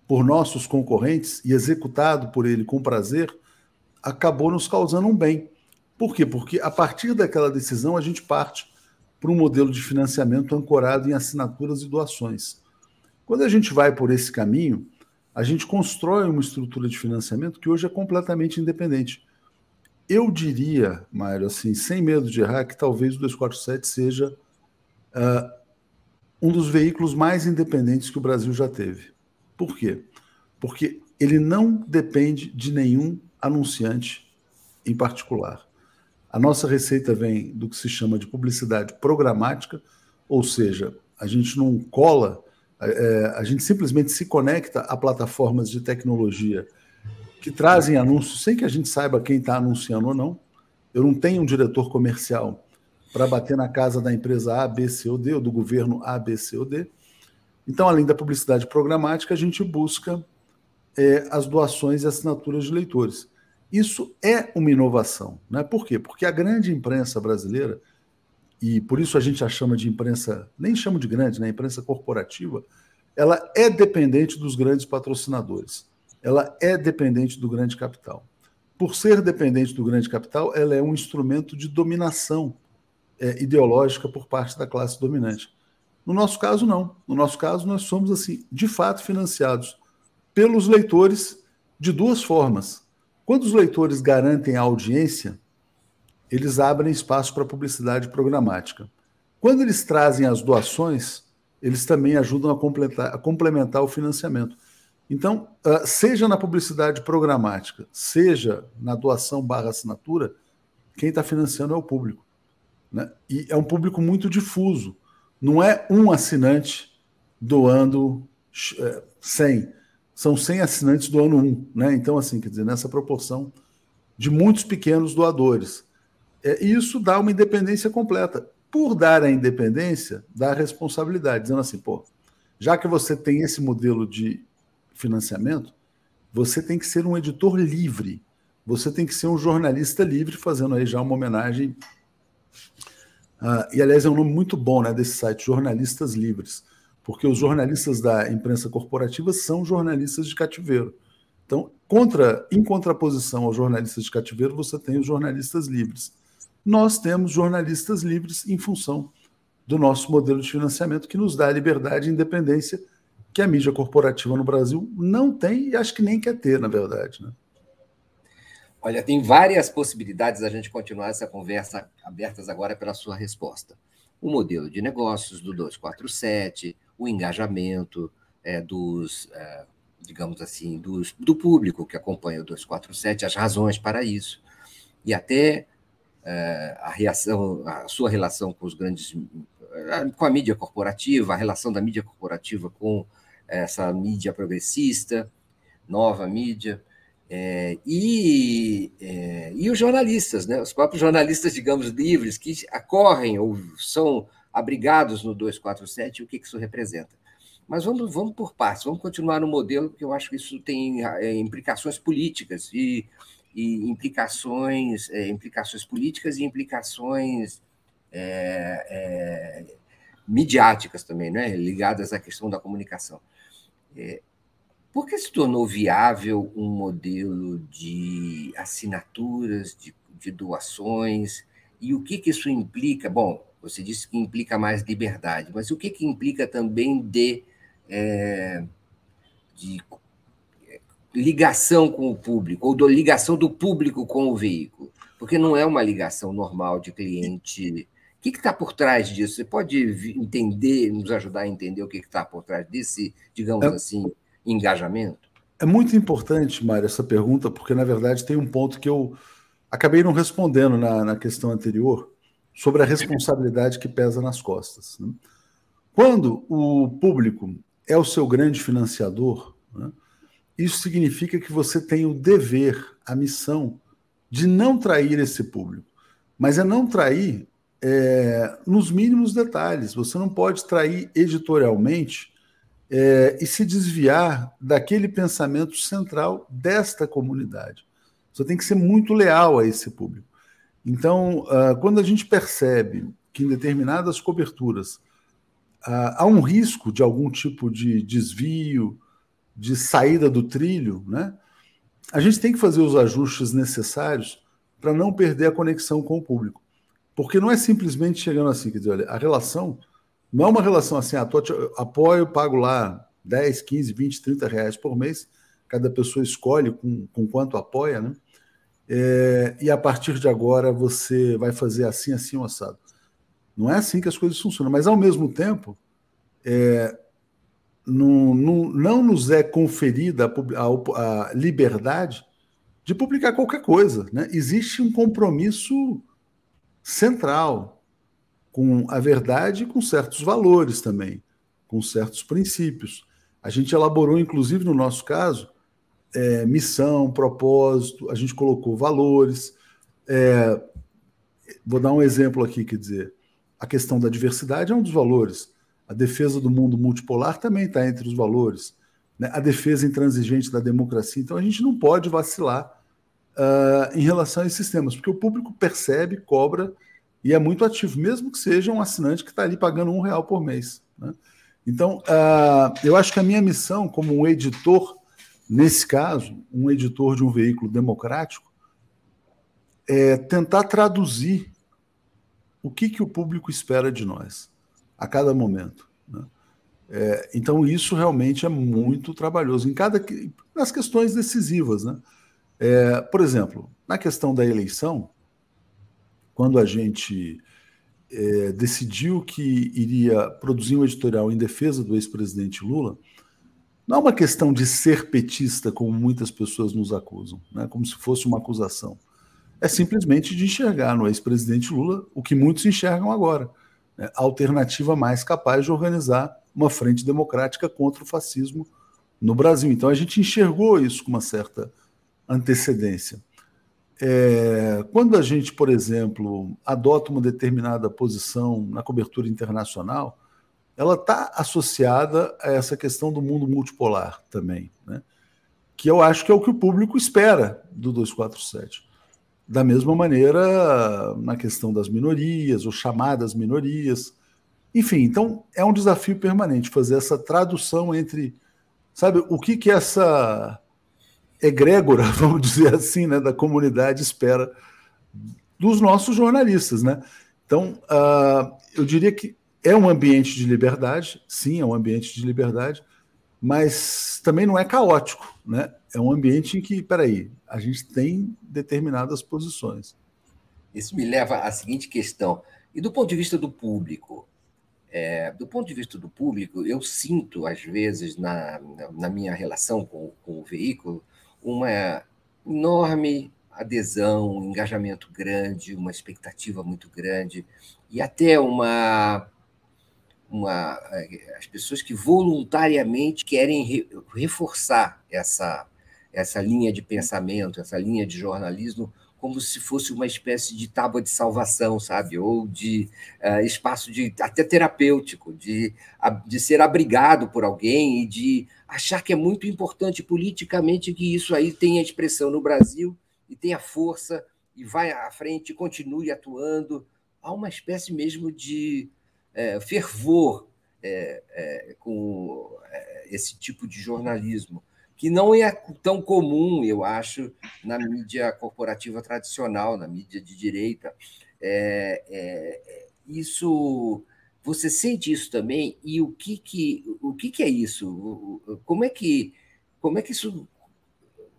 por nossos concorrentes e executado por ele com prazer acabou nos causando um bem. Por quê? Porque a partir daquela decisão a gente parte para um modelo de financiamento ancorado em assinaturas e doações. Quando a gente vai por esse caminho, a gente constrói uma estrutura de financiamento que hoje é completamente independente. Eu diria, Mário, assim, sem medo de errar, que talvez o 247 seja uh, um dos veículos mais independentes que o Brasil já teve. Por quê? Porque ele não depende de nenhum anunciante em particular. A nossa receita vem do que se chama de publicidade programática, ou seja, a gente não cola, é, a gente simplesmente se conecta a plataformas de tecnologia que trazem anúncios sem que a gente saiba quem está anunciando ou não. Eu não tenho um diretor comercial para bater na casa da empresa A, B, C ou D, ou do governo A, B, C ou D. Então, além da publicidade programática, a gente busca é, as doações e assinaturas de leitores. Isso é uma inovação. Né? Por quê? Porque a grande imprensa brasileira, e por isso a gente a chama de imprensa, nem chama de grande, né? imprensa corporativa, ela é dependente dos grandes patrocinadores. Ela é dependente do grande capital. Por ser dependente do grande capital, ela é um instrumento de dominação é, ideológica por parte da classe dominante. No nosso caso, não. No nosso caso, nós somos, assim, de fato, financiados pelos leitores de duas formas quando os leitores garantem a audiência, eles abrem espaço para publicidade programática. Quando eles trazem as doações, eles também ajudam a complementar, a complementar o financiamento. Então, ah, seja na publicidade programática, seja na doação barra assinatura, quem está financiando é o público. Né? E é um público muito difuso. Não é um assinante doando 100. Eh, são 100 assinantes do ano 1, né? Então, assim, quer dizer, nessa proporção de muitos pequenos doadores. É, e isso dá uma independência completa. Por dar a independência, dá a responsabilidade, dizendo assim, pô, já que você tem esse modelo de financiamento, você tem que ser um editor livre. Você tem que ser um jornalista livre, fazendo aí já uma homenagem. Uh, e, aliás, é um nome muito bom né, desse site, Jornalistas Livres porque os jornalistas da imprensa corporativa são jornalistas de cativeiro. Então, contra, em contraposição aos jornalistas de cativeiro, você tem os jornalistas livres. Nós temos jornalistas livres em função do nosso modelo de financiamento, que nos dá liberdade e independência que a mídia corporativa no Brasil não tem e acho que nem quer ter, na verdade. Né? Olha, tem várias possibilidades da gente continuar essa conversa abertas agora pela sua resposta. O modelo de negócios do 247, o engajamento é, dos, é, digamos assim, dos, do público que acompanha o 247, as razões para isso, e até é, a reação, a sua relação com os grandes, é, com a mídia corporativa, a relação da mídia corporativa com essa mídia progressista, nova mídia, é, e, é, e os jornalistas, né? os próprios jornalistas, digamos, livres, que acorrem ou são abrigados no 247 e o que isso representa. Mas vamos, vamos por partes, vamos continuar no modelo, porque eu acho que isso tem é, implicações políticas e, e implicações, é, implicações políticas e implicações é, é midiáticas também, né? ligadas à questão da comunicação. É, por que se tornou viável um modelo de assinaturas, de, de doações, e o que, que isso implica? Bom, você disse que implica mais liberdade, mas o que, que implica também de, é, de ligação com o público, ou da ligação do público com o veículo? Porque não é uma ligação normal de cliente. que está por trás disso? Você pode entender, nos ajudar a entender o que está por trás desse, digamos assim, engajamento? É muito importante, Mário, essa pergunta, porque, na verdade, tem um ponto que eu acabei não respondendo na, na questão anterior sobre a responsabilidade que pesa nas costas. Né? Quando o público é o seu grande financiador, né, isso significa que você tem o dever, a missão de não trair esse público. Mas é não trair é, nos mínimos detalhes. Você não pode trair editorialmente é, e se desviar daquele pensamento central desta comunidade. Você tem que ser muito leal a esse público. Então, uh, quando a gente percebe que em determinadas coberturas uh, há um risco de algum tipo de desvio, de saída do trilho, né? a gente tem que fazer os ajustes necessários para não perder a conexão com o público. Porque não é simplesmente chegando assim, quer dizer, olha, a relação não é uma relação assim, ah, apoio, pago lá 10, 15, 20, 30 reais por mês, cada pessoa escolhe com, com quanto apoia, né? É, e a partir de agora você vai fazer assim, assim, o assado. Não é assim que as coisas funcionam, mas ao mesmo tempo, é, não, não, não nos é conferida a, a, a liberdade de publicar qualquer coisa. Né? Existe um compromisso central com a verdade e com certos valores também, com certos princípios. A gente elaborou, inclusive no nosso caso, é, missão, propósito, a gente colocou valores. É, vou dar um exemplo aqui, quer dizer, a questão da diversidade é um dos valores. A defesa do mundo multipolar também está entre os valores. Né? A defesa intransigente da democracia. Então a gente não pode vacilar uh, em relação a esses temas, porque o público percebe, cobra e é muito ativo, mesmo que seja um assinante que está ali pagando um real por mês. Né? Então, uh, eu acho que a minha missão como um editor, nesse caso, um editor de um veículo democrático, é tentar traduzir o que, que o público espera de nós a cada momento. Né? É, então, isso realmente é muito trabalhoso em cada nas questões decisivas. Né? É, por exemplo, na questão da eleição, quando a gente é, decidiu que iria produzir um editorial em defesa do ex-presidente Lula, não é uma questão de ser petista, como muitas pessoas nos acusam, né? como se fosse uma acusação. É simplesmente de enxergar no ex-presidente Lula o que muitos enxergam agora né? a alternativa mais capaz de organizar uma frente democrática contra o fascismo no Brasil. Então a gente enxergou isso com uma certa antecedência. É, quando a gente, por exemplo, adota uma determinada posição na cobertura internacional, ela está associada a essa questão do mundo multipolar também, né? que eu acho que é o que o público espera do 247. Da mesma maneira, na questão das minorias, ou chamadas minorias. Enfim, então é um desafio permanente fazer essa tradução entre, sabe, o que que essa egrégora, *laughs* vamos dizer assim, né, da comunidade espera dos nossos jornalistas, né? Então, uh, eu diria que é um ambiente de liberdade, sim, é um ambiente de liberdade, mas também não é caótico, né? É um ambiente em que, peraí, a gente tem determinadas posições. Isso me leva à seguinte questão. E do ponto de vista do público, é, do ponto de vista do público, eu sinto, às vezes, na, na minha relação com, com o veículo, uma enorme adesão, um engajamento grande, uma expectativa muito grande e até uma uma as pessoas que voluntariamente querem re, reforçar essa essa linha de pensamento, essa linha de jornalismo como se fosse uma espécie de tábua de salvação, sabe? Ou de uh, espaço de até terapêutico, de, de ser abrigado por alguém e de achar que é muito importante politicamente que isso aí tenha expressão no Brasil e tenha força e vai à frente, continue atuando. Há uma espécie mesmo de é, fervor é, é, com é, esse tipo de jornalismo que não é tão comum, eu acho, na mídia corporativa tradicional, na mídia de direita. É, é, isso, você sente isso também? E o que que, o que, que é isso? Como é que, como é que isso,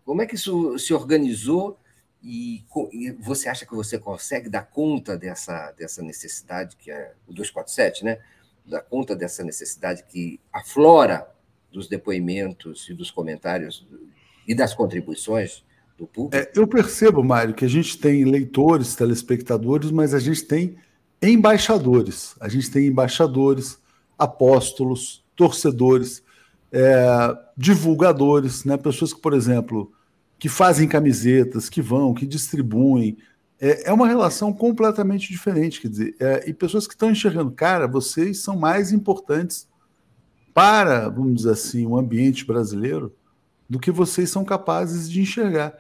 como é que isso se organizou? E, e, você acha que você consegue dar conta dessa, dessa necessidade que é o 247, né? Dar conta dessa necessidade que aflora dos depoimentos e dos comentários e das contribuições do público? É, eu percebo, Mário, que a gente tem leitores, telespectadores, mas a gente tem embaixadores. A gente tem embaixadores, apóstolos, torcedores, é, divulgadores, né? pessoas que, por exemplo, que fazem camisetas, que vão, que distribuem. É, é uma relação completamente diferente, quer dizer, é, e pessoas que estão enxergando, cara, vocês são mais importantes para, vamos dizer assim, o ambiente brasileiro do que vocês são capazes de enxergar.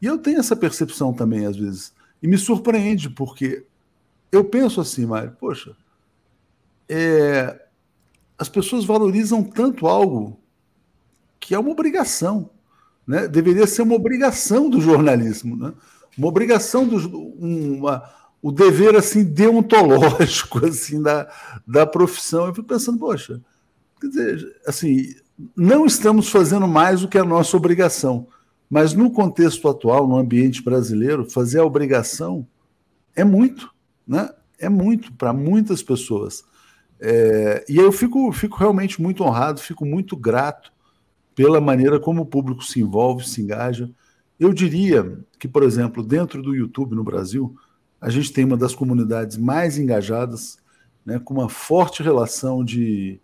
E eu tenho essa percepção também, às vezes. E me surpreende, porque eu penso assim, Mário, poxa, é, as pessoas valorizam tanto algo que é uma obrigação. Né? Deveria ser uma obrigação do jornalismo, né? uma obrigação do uma, o dever assim deontológico *laughs* assim da, da profissão. Eu fico pensando, poxa, quer dizer, assim, não estamos fazendo mais do que a nossa obrigação, mas no contexto atual, no ambiente brasileiro, fazer a obrigação é muito, né? É muito para muitas pessoas. É, e eu fico, fico realmente muito honrado, fico muito grato pela maneira como o público se envolve, se engaja. Eu diria que, por exemplo, dentro do YouTube no Brasil, a gente tem uma das comunidades mais engajadas, né, com uma forte relação de,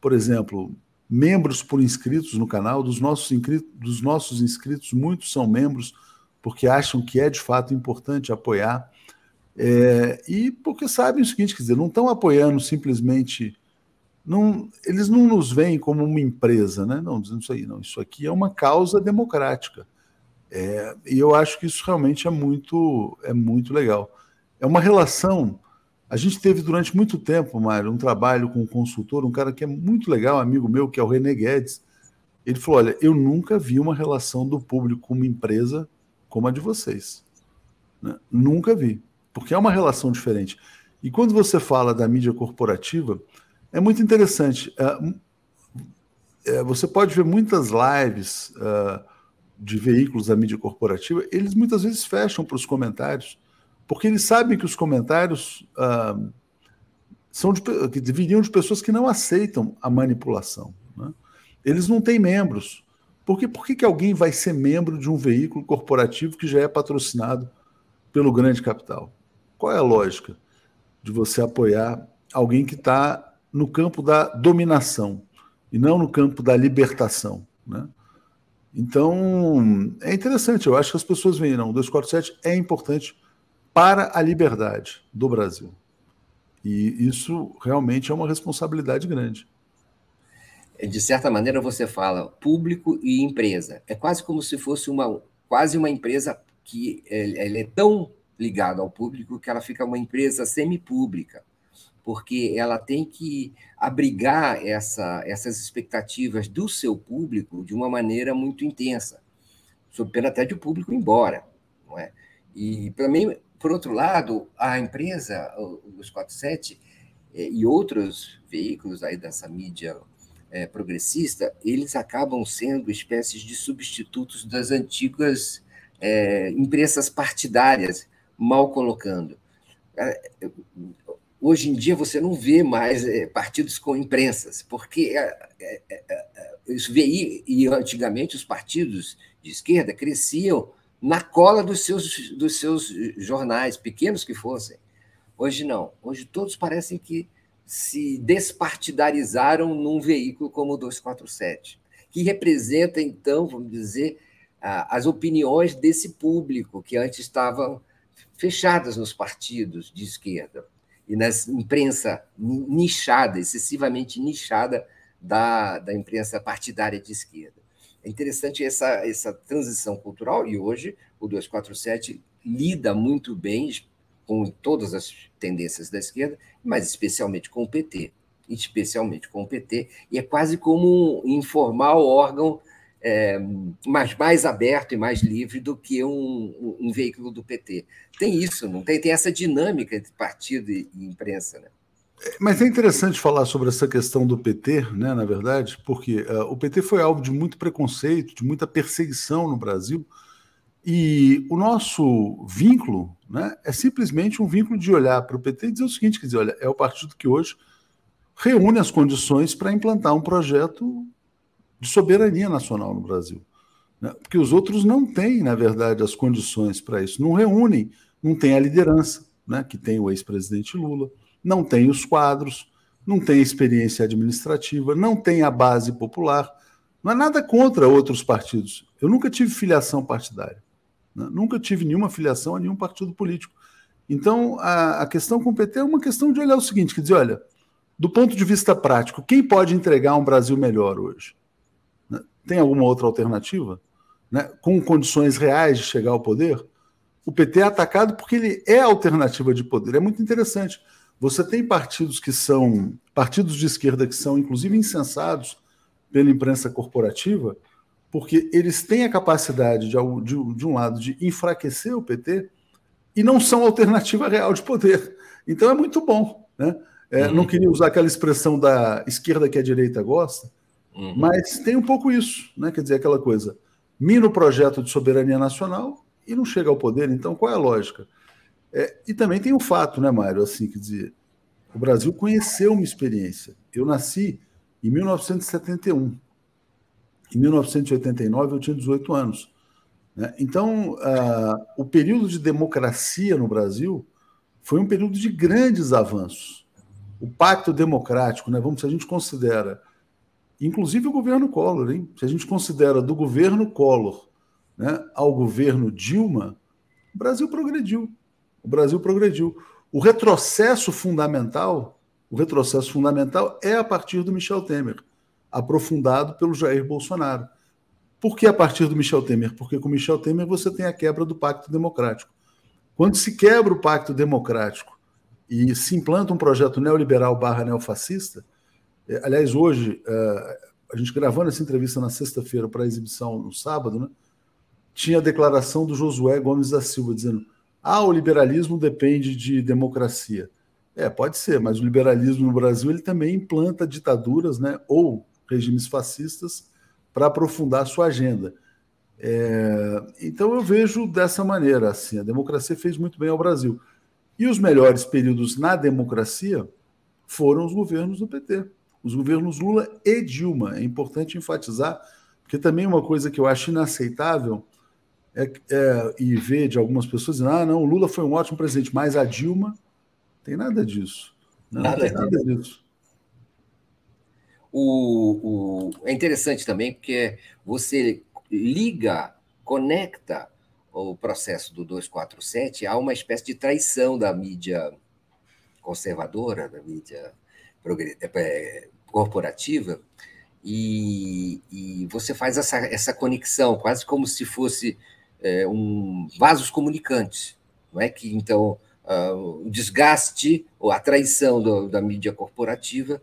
por exemplo, membros por inscritos no canal. Dos nossos, inscritos, dos nossos inscritos, muitos são membros porque acham que é de fato importante apoiar. É, e porque sabem o seguinte, quer dizer, não estão apoiando simplesmente não, eles não nos veem como uma empresa, né? Não, dizendo isso aí, não. Isso aqui é uma causa democrática. É, e eu acho que isso realmente é muito, é muito legal. É uma relação. A gente teve durante muito tempo, Mário, um trabalho com um consultor, um cara que é muito legal, amigo meu, que é o René Guedes. Ele falou: Olha, eu nunca vi uma relação do público com uma empresa como a de vocês. Né? Nunca vi. Porque é uma relação diferente. E quando você fala da mídia corporativa, é muito interessante. É, é, você pode ver muitas lives uh, de veículos da mídia corporativa, eles muitas vezes fecham para os comentários, porque eles sabem que os comentários uh, são de, que viriam de pessoas que não aceitam a manipulação. Né? Eles não têm membros. Por, que, por que, que alguém vai ser membro de um veículo corporativo que já é patrocinado pelo grande capital? Qual é a lógica de você apoiar alguém que está no campo da dominação e não no campo da libertação. Né? Então, é interessante, eu acho que as pessoas veem, não, o 247 é importante para a liberdade do Brasil. E isso realmente é uma responsabilidade grande. De certa maneira, você fala público e empresa. É quase como se fosse uma, quase uma empresa que ela é tão ligada ao público que ela fica uma empresa semipública porque ela tem que abrigar essa, essas expectativas do seu público de uma maneira muito intensa, sob pena até de o público ir embora. Não é? E, também, por outro lado, a empresa, os 47 eh, e outros veículos aí dessa mídia é, progressista, eles acabam sendo espécies de substitutos das antigas é, partidárias, mal colocando. Hoje em dia você não vê mais é, partidos com imprensas, porque é, é, é, isso veio, e antigamente os partidos de esquerda cresciam na cola dos seus, dos seus jornais, pequenos que fossem. Hoje não. Hoje todos parecem que se despartidarizaram num veículo como o 247, que representa, então, vamos dizer, as opiniões desse público que antes estavam fechadas nos partidos de esquerda e na imprensa nichada, excessivamente nichada da, da imprensa partidária de esquerda. É interessante essa, essa transição cultural, e hoje o 247 lida muito bem com todas as tendências da esquerda, mas especialmente com o PT, especialmente com o PT, e é quase como um informal órgão é, mais, mais aberto e mais livre do que um, um, veículo do PT. Tem isso, não tem? Tem essa dinâmica entre partido e, e imprensa, né? Mas é interessante falar sobre essa questão do PT, né, na verdade, porque uh, o PT foi alvo de muito preconceito, de muita perseguição no Brasil, E o nosso vínculo né, é simplesmente um vínculo de olhar para o PT e dizer o seguinte: quer dizer, olha, é o partido que hoje reúne as condições para implantar um projeto de soberania nacional no Brasil. Né? Porque os outros não têm, na verdade, as condições para isso, não reúnem, não tem a liderança, né, que tem o ex-presidente Lula, não tem os quadros, não tem experiência administrativa, não tem a base popular. Não é nada contra outros partidos. Eu nunca tive filiação partidária. Né? Nunca tive nenhuma filiação a nenhum partido político. Então, a, a, questão com o PT é uma questão de olhar o seguinte: quer dizer, olha, do ponto de vista prático, quem pode entregar um Brasil melhor hoje? Tem alguma outra alternativa? Né? Com condições reais de chegar ao poder? O PT é atacado porque ele é alternativa de poder. É muito interessante. Você tem partidos que são partidos de esquerda que são, inclusive, insensados pela imprensa corporativa, porque eles têm a capacidade, de, de, de um lado, de enfraquecer o PT e não são alternativa real de poder. Então é muito bom. Né? É, uhum. Não queria usar aquela expressão da esquerda que a direita gosta, uhum. mas tem um pouco isso, né? quer dizer, aquela coisa. Mina o projeto de soberania nacional e não chega ao poder. Então, qual é a lógica? É, e também tem um fato, né, Mário? Assim, quer dizer, o Brasil conheceu uma experiência. Eu nasci em 1971. Em 1989 eu tinha 18 anos. Né? Então, uh, o período de democracia no Brasil foi um período de grandes avanços. O pacto democrático, né? Vamos, se a gente considera, inclusive o governo Collor, hein? Se a gente considera do governo Collor né, ao governo Dilma, o Brasil progrediu. O Brasil progrediu. O retrocesso fundamental, o retrocesso fundamental é a partir do Michel Temer, aprofundado pelo Jair Bolsonaro. Por que a partir do Michel Temer? Porque com Michel Temer você tem a quebra do pacto democrático. Quando se quebra o pacto democrático e se implanta um projeto neoliberal barra neofascista, aliás, hoje, é, a gente gravando essa entrevista na sexta-feira para exibição no sábado, né? tinha a declaração do Josué Gomes da Silva dizendo: ah, o liberalismo depende de democracia. É, pode ser, mas o liberalismo no Brasil ele também implanta ditaduras, né, ou regimes fascistas para aprofundar sua agenda. É, então eu vejo dessa maneira, assim, a democracia fez muito bem ao Brasil. E os melhores períodos na democracia foram os governos do PT, os governos Lula e Dilma. É importante enfatizar, porque também uma coisa que eu acho inaceitável é, é, e ver de algumas pessoas dizendo: ah, não, o Lula foi um ótimo presidente, mas a Dilma tem nada disso. Não, nada, tem nada disso. O, o, é interessante também porque você liga, conecta o processo do 247 a uma espécie de traição da mídia conservadora, da mídia corporativa, e, e, você faz essa, essa conexão, quase como se fosse é, um, vasos comunicantes, não é que então uh, o desgaste ou a traição do, da mídia corporativa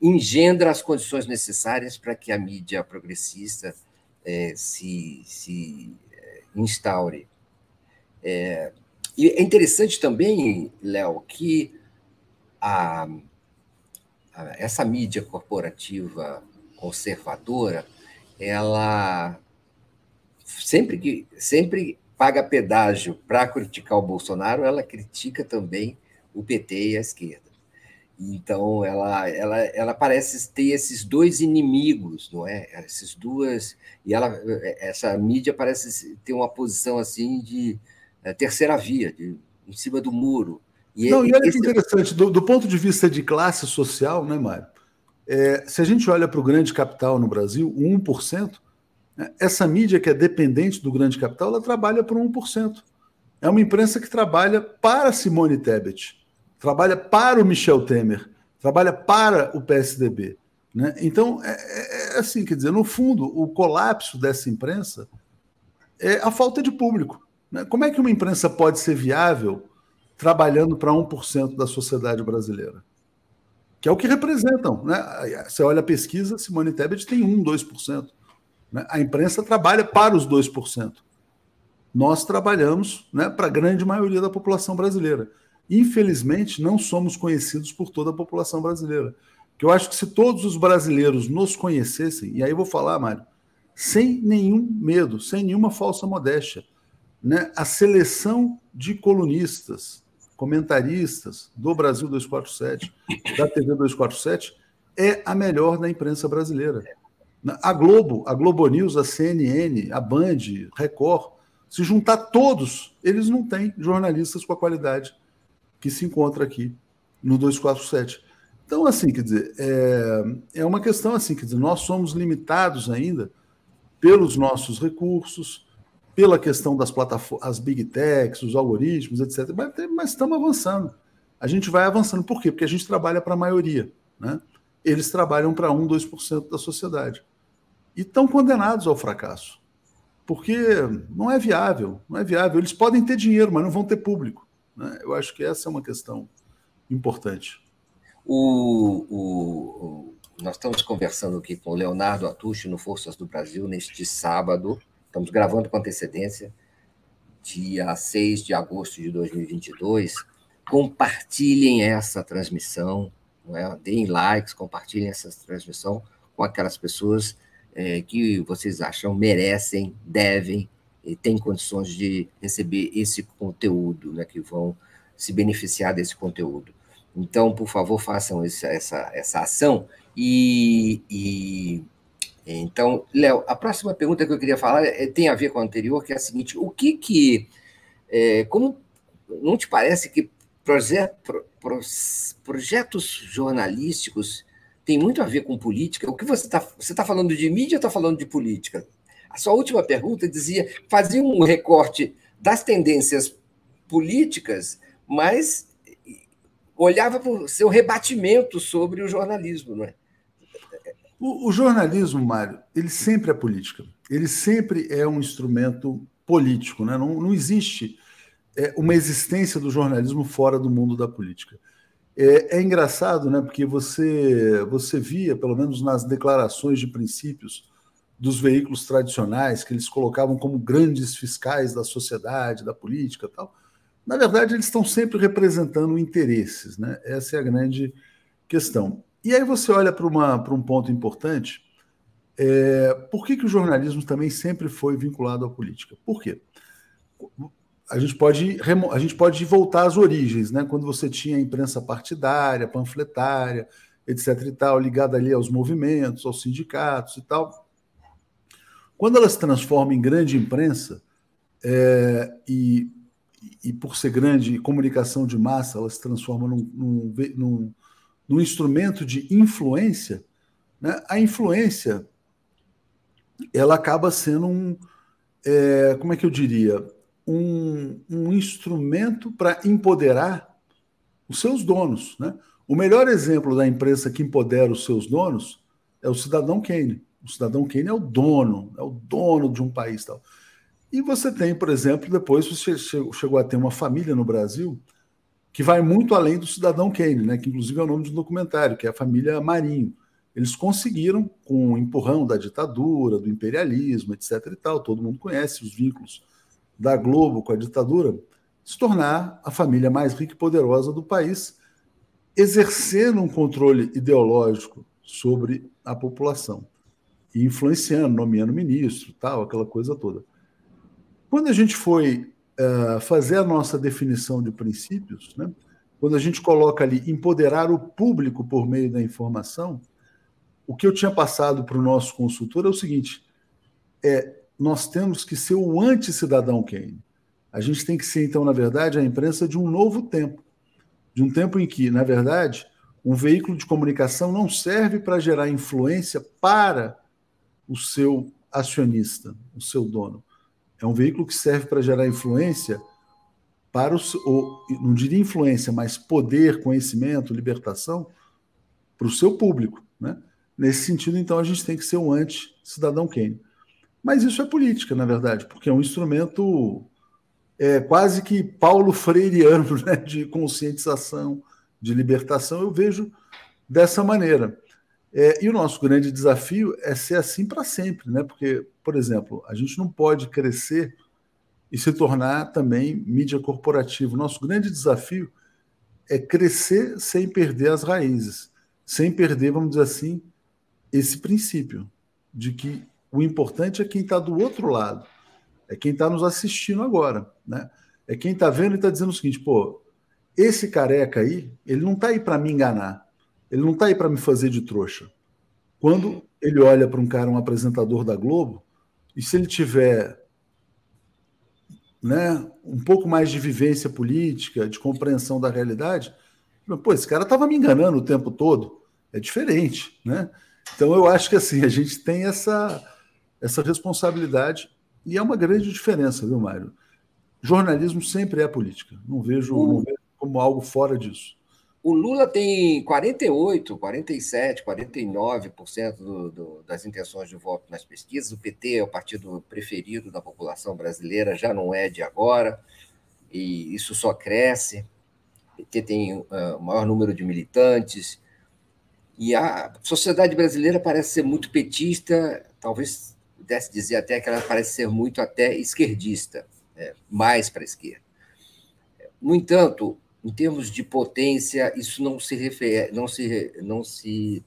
engendra as condições necessárias para que a mídia progressista é, se, se é, instaure. É, e é interessante também, Léo, que a, essa mídia corporativa conservadora, ela sempre que sempre paga pedágio para criticar o Bolsonaro, ela critica também o PT e a esquerda. Então, ela, ela, ela parece ter esses dois inimigos, não é? Essas duas. E ela, essa mídia parece ter uma posição assim de é, terceira via, de, em cima do muro. E não, e olha que interessante, do, do, ponto de vista de classe social, né, Mário? É, se a gente olha para o grande capital no Brasil, o 1%, essa mídia que é dependente do grande capital, ela trabalha por 1%. É uma imprensa que trabalha para Simone Tebet, trabalha para o Michel Temer, trabalha para o PSDB. Né? Então, é, é, é assim, quer dizer, no fundo, o colapso dessa imprensa é a falta de público. Né? Como é que uma imprensa pode ser viável trabalhando para 1% da sociedade brasileira? Que é o que representam. Né? Você olha a pesquisa, Simone Tebet tem 1, 2%. Né? A imprensa trabalha para os 2%. Nós trabalhamos né, para a grande maioria da população brasileira. Infelizmente, não somos conhecidos por toda a população brasileira. Que eu acho que se todos os brasileiros nos conhecessem, e aí eu vou falar, Mário, sem nenhum medo, sem nenhuma falsa modéstia, né, a seleção de colunistas, comentaristas do Brasil 247, da TV 247, é a melhor da imprensa brasileira. A Globo, a Globo News, a CNN, a Band, Record, se juntar todos, eles não têm jornalistas com a qualidade que se encontra aqui no 247. Então, assim, quer dizer, é, é uma questão assim, quer dizer, nós somos limitados ainda pelos nossos recursos, pela questão das plataformas, as big techs, os algoritmos, etc. Mas, estamos avançando. A gente vai avançando. Por quê? Porque a gente trabalha para a maioria. Né? Eles trabalham para 1, 2% da sociedade. E estão condenados ao fracasso. Porque não é viável, não é viável. Eles podem ter dinheiro, mas não vão ter público. Né? Eu acho que essa é uma questão importante. O, o, nós estamos conversando aqui com o Leonardo Atushi no Forças do Brasil neste sábado. Estamos gravando com antecedência, dia 6 de agosto de 2022. Compartilhem essa transmissão, é? deem likes, compartilhem essa transmissão com aquelas pessoas é, que vocês acham merecem, devem e têm condições de receber esse conteúdo, né, que vão se beneficiar desse conteúdo. Então, por favor, façam essa, essa, essa ação e, e então, Léo, a próxima pergunta que eu queria falar é, tem a ver com a anterior, que é a seguinte: o que que, é, como não te parece que proje, pro, pro, projetos jornalísticos têm muito a ver com política? O que você está você tá falando de mídia ou está falando de política? A sua última pergunta dizia fazia um recorte das tendências políticas, mas olhava para o seu rebatimento sobre o jornalismo, não é? O, o, jornalismo, Mário, ele sempre é política. Ele sempre é um instrumento político. Né? Não, não existe é, uma existência do jornalismo fora do mundo da política. É, é, engraçado, né? Porque você, você via, pelo menos nas declarações de princípios dos veículos tradicionais, que eles colocavam como grandes fiscais da sociedade, da política tal. Na verdade, eles estão sempre representando interesses, né? Essa é a grande questão. E aí você olha para um ponto importante. É, por que, que o jornalismo também sempre foi vinculado à política? Por quê? A gente pode, a gente pode voltar às origens, né? quando você tinha imprensa partidária, panfletária, etc. e tal, ligada ali aos movimentos, aos sindicatos e tal. Quando ela se transforma em grande imprensa, é, e, e por ser grande comunicação de massa, ela se transforma num, num, num no instrumento de influência, né, a influência ela acaba sendo um, é, como é que eu diria, um, um instrumento para empoderar os seus donos. Né? O melhor exemplo da imprensa que empodera os seus donos é o cidadão Kane. O cidadão Kane é o dono, é o dono de um país. Tal. E você tem, por exemplo, depois você chegou a ter uma família no Brasil que vai muito além do cidadão Kane, né, que inclusive é o nome um documentário, que é a família Marinho. Eles conseguiram, com o empurrão da ditadura, do imperialismo, etc. e tal, todo mundo conhece os vínculos da Globo com a ditadura, se tornar a família mais rica e poderosa do país, exercendo um controle ideológico sobre a população e influenciando, nomeando ministro, tal, aquela coisa toda. Quando a gente foi uh, fazer a nossa definição de princípios, né? quando a gente coloca ali empoderar o público por meio da informação, o que eu tinha passado para o nosso consultor é o seguinte: é, nós temos que ser o anti-cidadão Kane. A gente tem que ser, então, na verdade, a imprensa de um novo tempo. De um tempo em que, na verdade, um veículo de comunicação não serve para gerar influência para o seu acionista, o seu dono. É um veículo que serve para gerar influência para o, ou, não diria influência, mas poder, conhecimento, libertação para o seu público. Né? Nesse sentido, então, a gente tem que ser um anti-cidadão Kane. Mas isso é política, na verdade, porque é um instrumento é, quase que Paulo Freireano *laughs* né, de conscientização, de libertação, eu vejo dessa maneira. É, e o nosso grande desafio é ser assim para sempre, né? Porque, por exemplo, a gente não pode crescer e se tornar também mídia corporativa. O nosso grande desafio é crescer sem perder as raízes, sem perder, vamos dizer assim, esse princípio de que o importante é quem está do outro lado. é quem está nos assistindo agora, né? É quem está vendo e está dizendo o seguinte, pô, esse careca aí, ele não está aí para me enganar, ele não está aí para me fazer de trouxa. Quando ele olha para um cara, um apresentador da Globo, e se ele tiver né, um pouco mais de vivência política, de compreensão da realidade, pô, esse cara estava me enganando o tempo todo. É diferente, né? Então eu acho que assim a gente tem essa essa responsabilidade e é uma grande diferença, viu, Mário? Jornalismo sempre é política. Não vejo, não vejo como algo fora disso. O Lula tem 48, 47, 49% do, do, das intenções de voto nas pesquisas. O PT é o partido preferido da população brasileira, já não é de agora, e isso só cresce. O PT tem uh, o maior número de militantes, e a sociedade brasileira parece ser muito petista, talvez pudesse dizer até que ela parece ser muito até esquerdista, né? mais para a esquerda. No entanto, em termos de potência, isso não se, refere, não se, não se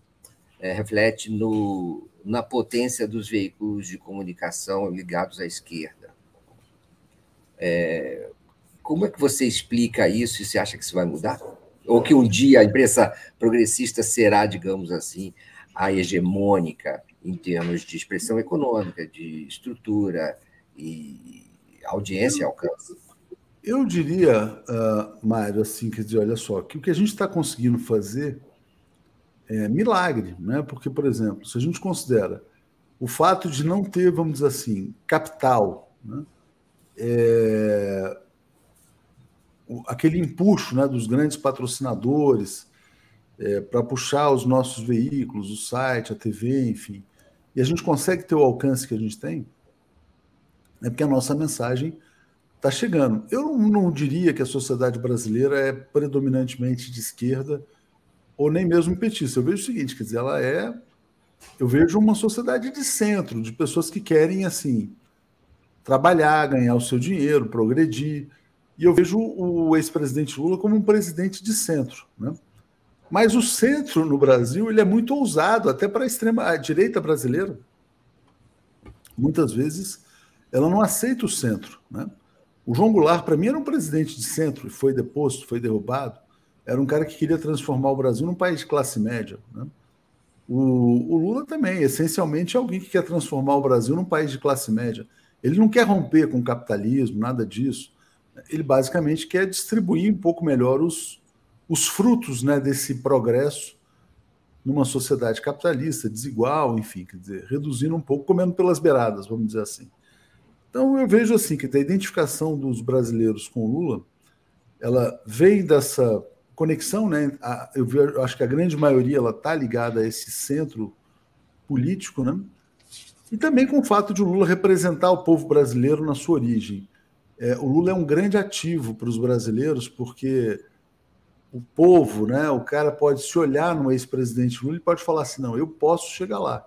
é, reflete no, na potência dos veículos de comunicação ligados à esquerda. É, como é que você explica isso e você acha que isso vai mudar? Ou que um dia a imprensa progressista será, digamos assim, a hegemônica em termos de expressão econômica, de estrutura e audiência e alcance? Eu diria, uh, Mário, assim, quer dizer, olha só, que o que a gente está conseguindo fazer é milagre, né? Porque, por exemplo, se a gente considera o fato de não ter, vamos dizer assim, capital, né? É, aquele empuxo né, dos grandes patrocinadores é, para puxar os nossos veículos, o site, a TV, enfim, e a gente consegue ter o alcance que a gente tem, é porque a nossa mensagem está chegando. Eu não, diria que a sociedade brasileira é predominantemente de esquerda ou nem mesmo petista. Eu vejo o seguinte, quer dizer, ela é, eu vejo uma sociedade de centro, de pessoas que querem assim trabalhar, ganhar o seu dinheiro, progredir. E eu vejo o ex-presidente Lula como um presidente de centro, né? Mas o centro no Brasil ele é muito ousado, até para a extrema direita brasileira. Muitas vezes ela não aceita o centro, né? O João Goulart, para mim, era um presidente de centro e foi deposto, foi derrubado. Era um cara que queria transformar o Brasil num país de classe média. Né? O, o, Lula também, essencialmente, é alguém que quer transformar o Brasil num país de classe média. Ele não quer romper com o capitalismo, nada disso. Ele basicamente quer distribuir um pouco melhor os, os frutos né, desse progresso numa sociedade capitalista, desigual, enfim, quer dizer, reduzindo um pouco, comendo pelas beiradas, vamos dizer assim. Então eu vejo assim que a identificação dos brasileiros com Lula, ela vem dessa conexão, né? eu, vejo, eu acho que a grande maioria ela está ligada a esse centro político, né? E também com o fato de o Lula representar o povo brasileiro na sua origem. É, o Lula é um grande ativo para os brasileiros, porque o povo, né? O cara pode se olhar no ex-presidente Lula e pode falar assim: não, eu posso chegar lá,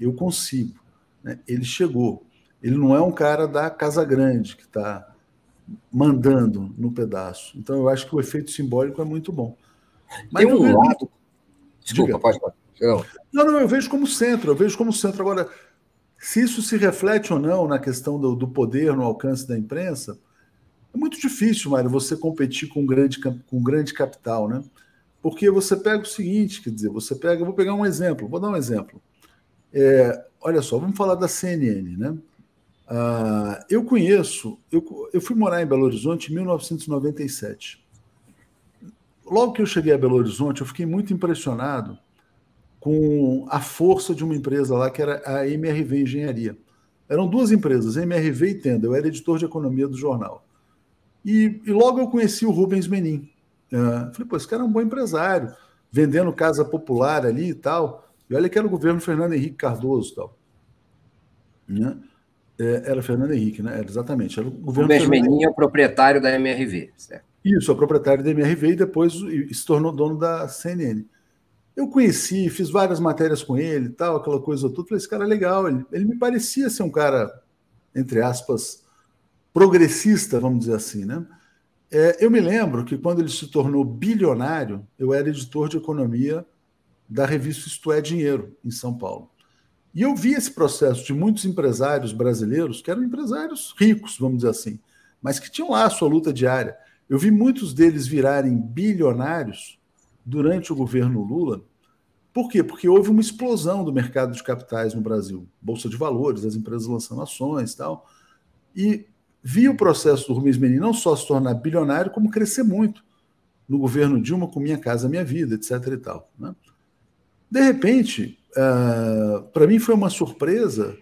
eu consigo. Né? Ele chegou. Ele não é um cara da Casa Grande que está mandando no pedaço. Então eu acho que o efeito simbólico é muito bom. Mas Tem um vejo... lado. Desculpa, Diga. pode. Não. não, não, eu vejo como centro, eu vejo como centro. Agora, se isso se reflete ou não na questão do, do poder, no alcance da imprensa, é muito difícil, Mário, você competir com um grande, com grande capital, né? Porque você pega o seguinte, quer dizer, você pega, vou pegar um exemplo, vou dar um exemplo. É, olha só, vamos falar da CNN, né? Uh, eu conheço, eu, eu fui morar em Belo Horizonte em 1997. Logo que eu cheguei a Belo Horizonte, eu fiquei muito impressionado com a força de uma empresa lá que era a MRV Engenharia. Eram duas empresas, MRV e Tenda. Eu era editor de economia do jornal. E, e logo eu conheci o Rubens Menin. Uh, falei, pô, esse cara é um bom empresário, vendendo casa popular ali e tal. E olha que era o governo Fernando Henrique Cardoso e tal. Né? É, era Fernando Henrique, né? Era exatamente. Era o governo o Benjamin é o proprietário da MRV, certo? Isso, é o proprietário da MRV e depois se tornou dono da CNN. Eu conheci, fiz várias matérias com ele tal, aquela coisa toda. Falei, esse cara é legal. Ele, ele me parecia ser um cara, entre aspas, progressista, vamos dizer assim, né? É, eu me lembro que quando ele se tornou bilionário, eu era editor de economia da revista Isto é Dinheiro, em São Paulo. E eu vi esse processo de muitos empresários brasileiros, que eram empresários ricos, vamos dizer assim, mas que tinham lá a sua luta diária. Eu vi muitos deles virarem bilionários durante o governo Lula. Por quê? Porque houve uma explosão do mercado de capitais no Brasil. Bolsa de valores, as empresas lançando ações tal. E vi o processo do Rubens Menin não só se tornar bilionário, como crescer muito no governo Dilma com Minha Casa Minha Vida, etc. e tal. Né? De repente, uh, ah, para mim foi uma surpresa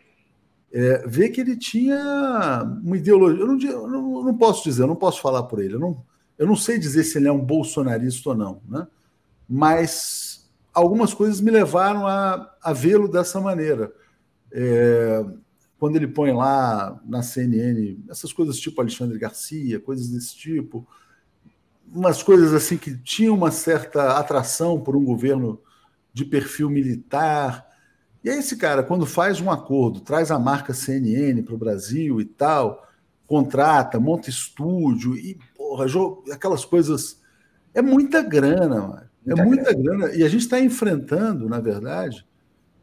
é, ver que ele tinha uma ideologia. Eu não, eu não, não, posso dizer, eu não posso falar por ele. Eu não, eu não sei dizer se ele é um bolsonarista ou não, né? mas algumas coisas me levaram a, a vê-lo dessa maneira. É, quando ele põe lá na CNN essas coisas tipo Alexandre Garcia, coisas desse tipo, umas coisas assim que tinham uma certa atração por um governo de perfil militar. E aí esse cara, quando faz um acordo, traz a marca CNN para o Brasil e tal, contrata, monta estúdio e porra, aquelas coisas. É muita grana, mano. É muita grana. E a gente está enfrentando, na verdade,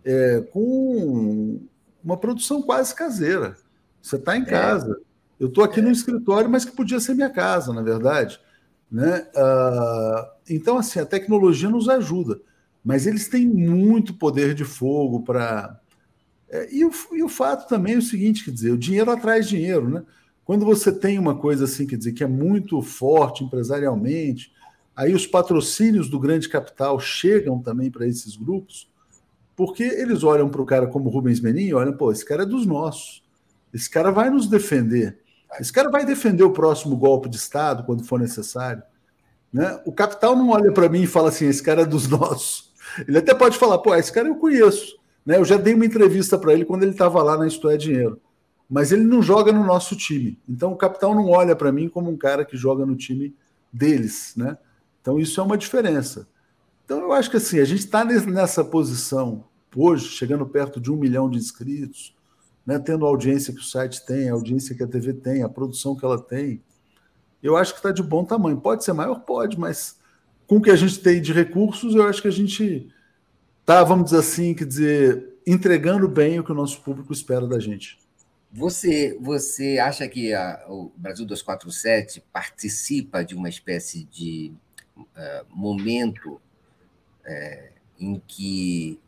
é, com uma produção quase caseira. Você está em é. casa. É. Eu estou aqui é. no escritório, mas que podia ser minha casa, na verdade. Né? Uh, então, assim, a tecnologia nos ajuda, mas eles têm muito poder de fogo para. É, e, o, e o fato também é o seguinte: quer dizer, o dinheiro atrai dinheiro. Né? Quando você tem uma coisa assim, quer dizer, que é muito forte empresarialmente, aí os patrocínios do grande capital chegam também para esses grupos, porque eles olham para o cara como Rubens Menin e olham, pô, esse cara é dos nossos, esse cara vai nos defender. Esse cara vai defender o próximo golpe de Estado quando for necessário. Né? O capital não olha para mim e fala assim: esse cara é dos *laughs* nossos. Ele até pode falar: pô, esse cara eu conheço. Né? Eu já dei uma entrevista para ele quando ele estava lá na Isto é Dinheiro. Mas ele não joga no nosso time. Então o capital não olha para mim como um cara que joga no time deles. Né? Então isso é uma diferença. Então eu acho que assim, a gente está nessa posição hoje, chegando perto de um milhão de inscritos né, tendo a audiência que o site tem, a audiência que a TV tem, a produção que ela tem, eu acho que está de bom tamanho. Pode ser maior? Pode, mas com o que a gente tem de recursos, eu acho que a gente está, vamos dizer assim, quer dizer, entregando bem o que o nosso público espera da gente. Você, você acha que a, o Brasil 247 participa de uma espécie de uh, momento uh, em que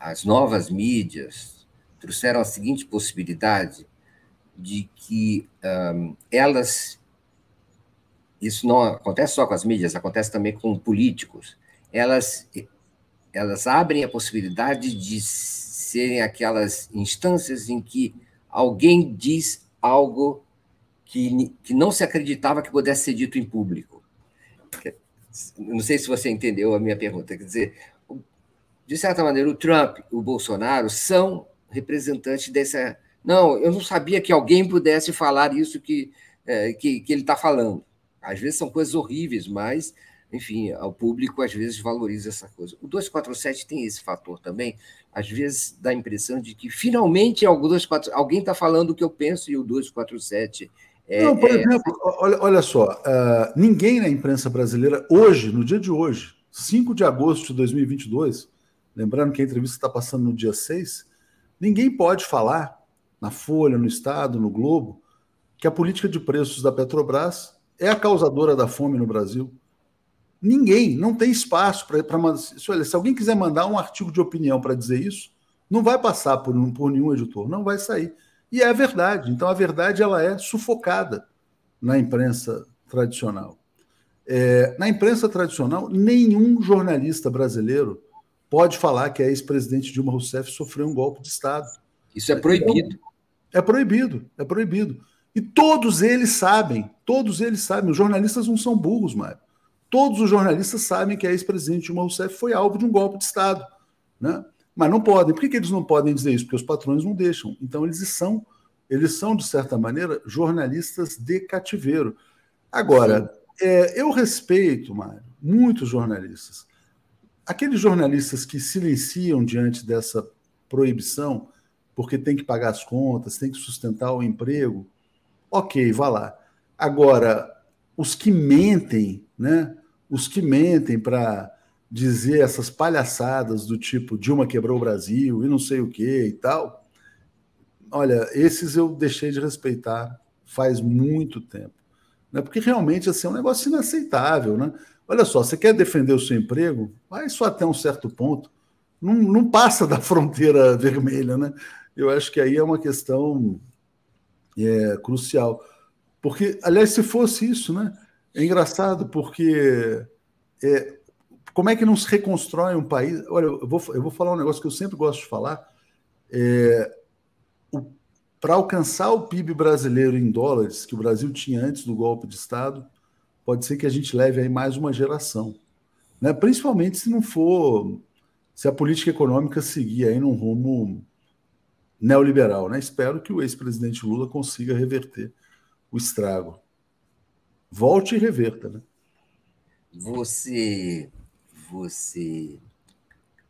as novas mídias, trouxeram a seguinte possibilidade de que um, elas. Isso não acontece só com as mídias, acontece também com políticos. Elas, elas abrem a possibilidade de serem aquelas instâncias em que alguém diz algo que, que não se acreditava que pudesse ser dito em público. Não sei se você entendeu a minha pergunta. Quer dizer, de certa maneira, o Trump, o Bolsonaro são representante dessa. Não, eu não sabia que alguém pudesse falar isso que, é, que, que ele está falando. Às vezes são coisas horríveis, mas, enfim, o público às vezes valoriza essa coisa. O 247 tem esse fator também. Às vezes dá a impressão de que finalmente alguém está falando o que eu penso e o 247 é, não, por é... exemplo, olha, olha só, uh, ninguém na imprensa brasileira, hoje, no dia de hoje, 5 de agosto de 2022, lembrando que a entrevista está passando no dia 6, Ninguém pode falar na Folha, no Estado, no Globo, que a política de preços da Petrobras é a causadora da fome no Brasil. Ninguém, não tem espaço para. Se alguém quiser mandar um artigo de opinião para dizer isso, não vai passar por, por nenhum editor, não vai sair. E é a verdade. Então a verdade ela é sufocada na imprensa tradicional. É, na imprensa tradicional, nenhum jornalista brasileiro pode falar que a ex-presidente Dilma Rousseff sofreu um golpe de Estado. Isso é proibido. Então, é proibido, é proibido. E todos eles sabem, todos eles sabem, os jornalistas não são burros, Mário. Todos os jornalistas sabem que a ex-presidente Dilma Rousseff foi alvo de um golpe de Estado. Né? Mas não podem. Por que, que eles não podem dizer isso? Porque os patrões não deixam. Então eles são, eles são, de certa maneira, jornalistas de cativeiro. Agora, é, eu respeito, Mário, muitos jornalistas aqueles jornalistas que silenciam diante dessa proibição, porque tem que pagar as contas, tem que sustentar o emprego, ok, vá lá. Agora, os que mentem, né? Os que mentem para dizer essas palhaçadas do tipo Dilma quebrou o Brasil e não sei o que e tal, olha, esses eu deixei de respeitar faz muito tempo. Né? Porque realmente assim, é um negócio inaceitável. Né? Olha só, você quer defender o seu emprego? Vai só até um certo ponto. Não, não passa da *laughs* fronteira vermelha. Né? Eu acho que aí é uma questão é, crucial. Porque, aliás, se fosse isso, né? É engraçado, porque é, como é que não se reconstrói um país? Olha, eu vou, eu vou falar um negócio que eu sempre gosto de falar. É, Para alcançar o PIB brasileiro em dólares, que o Brasil tinha antes do golpe de Estado, pode ser que a gente leve aí mais uma geração. Né? Principalmente se não for. Se a política econômica seguir aí num rumo neoliberal. Né? Espero que o ex-presidente Lula consiga reverter o estrago. Volte e reverta, né? Você, você,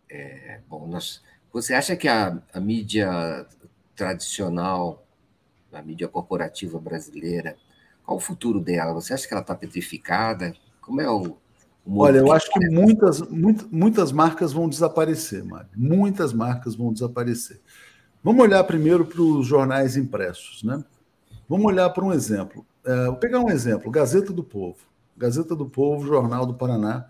é, bom, nós, você acha que a, a mídia tradicional, a mídia corporativa brasileira, qual o futuro dela? Você acha que ela está petrificada? Como é o, o Olha, eu acho que muitas, muitas, muitas marcas vão desaparecer, Mário. Muitas marcas vão desaparecer. Vamos olhar primeiro para os jornais impressos, né? Vamos olhar para um exemplo. É, vou pegar um exemplo: Gazeta do Povo. Gazeta do Povo, Jornal do Paraná,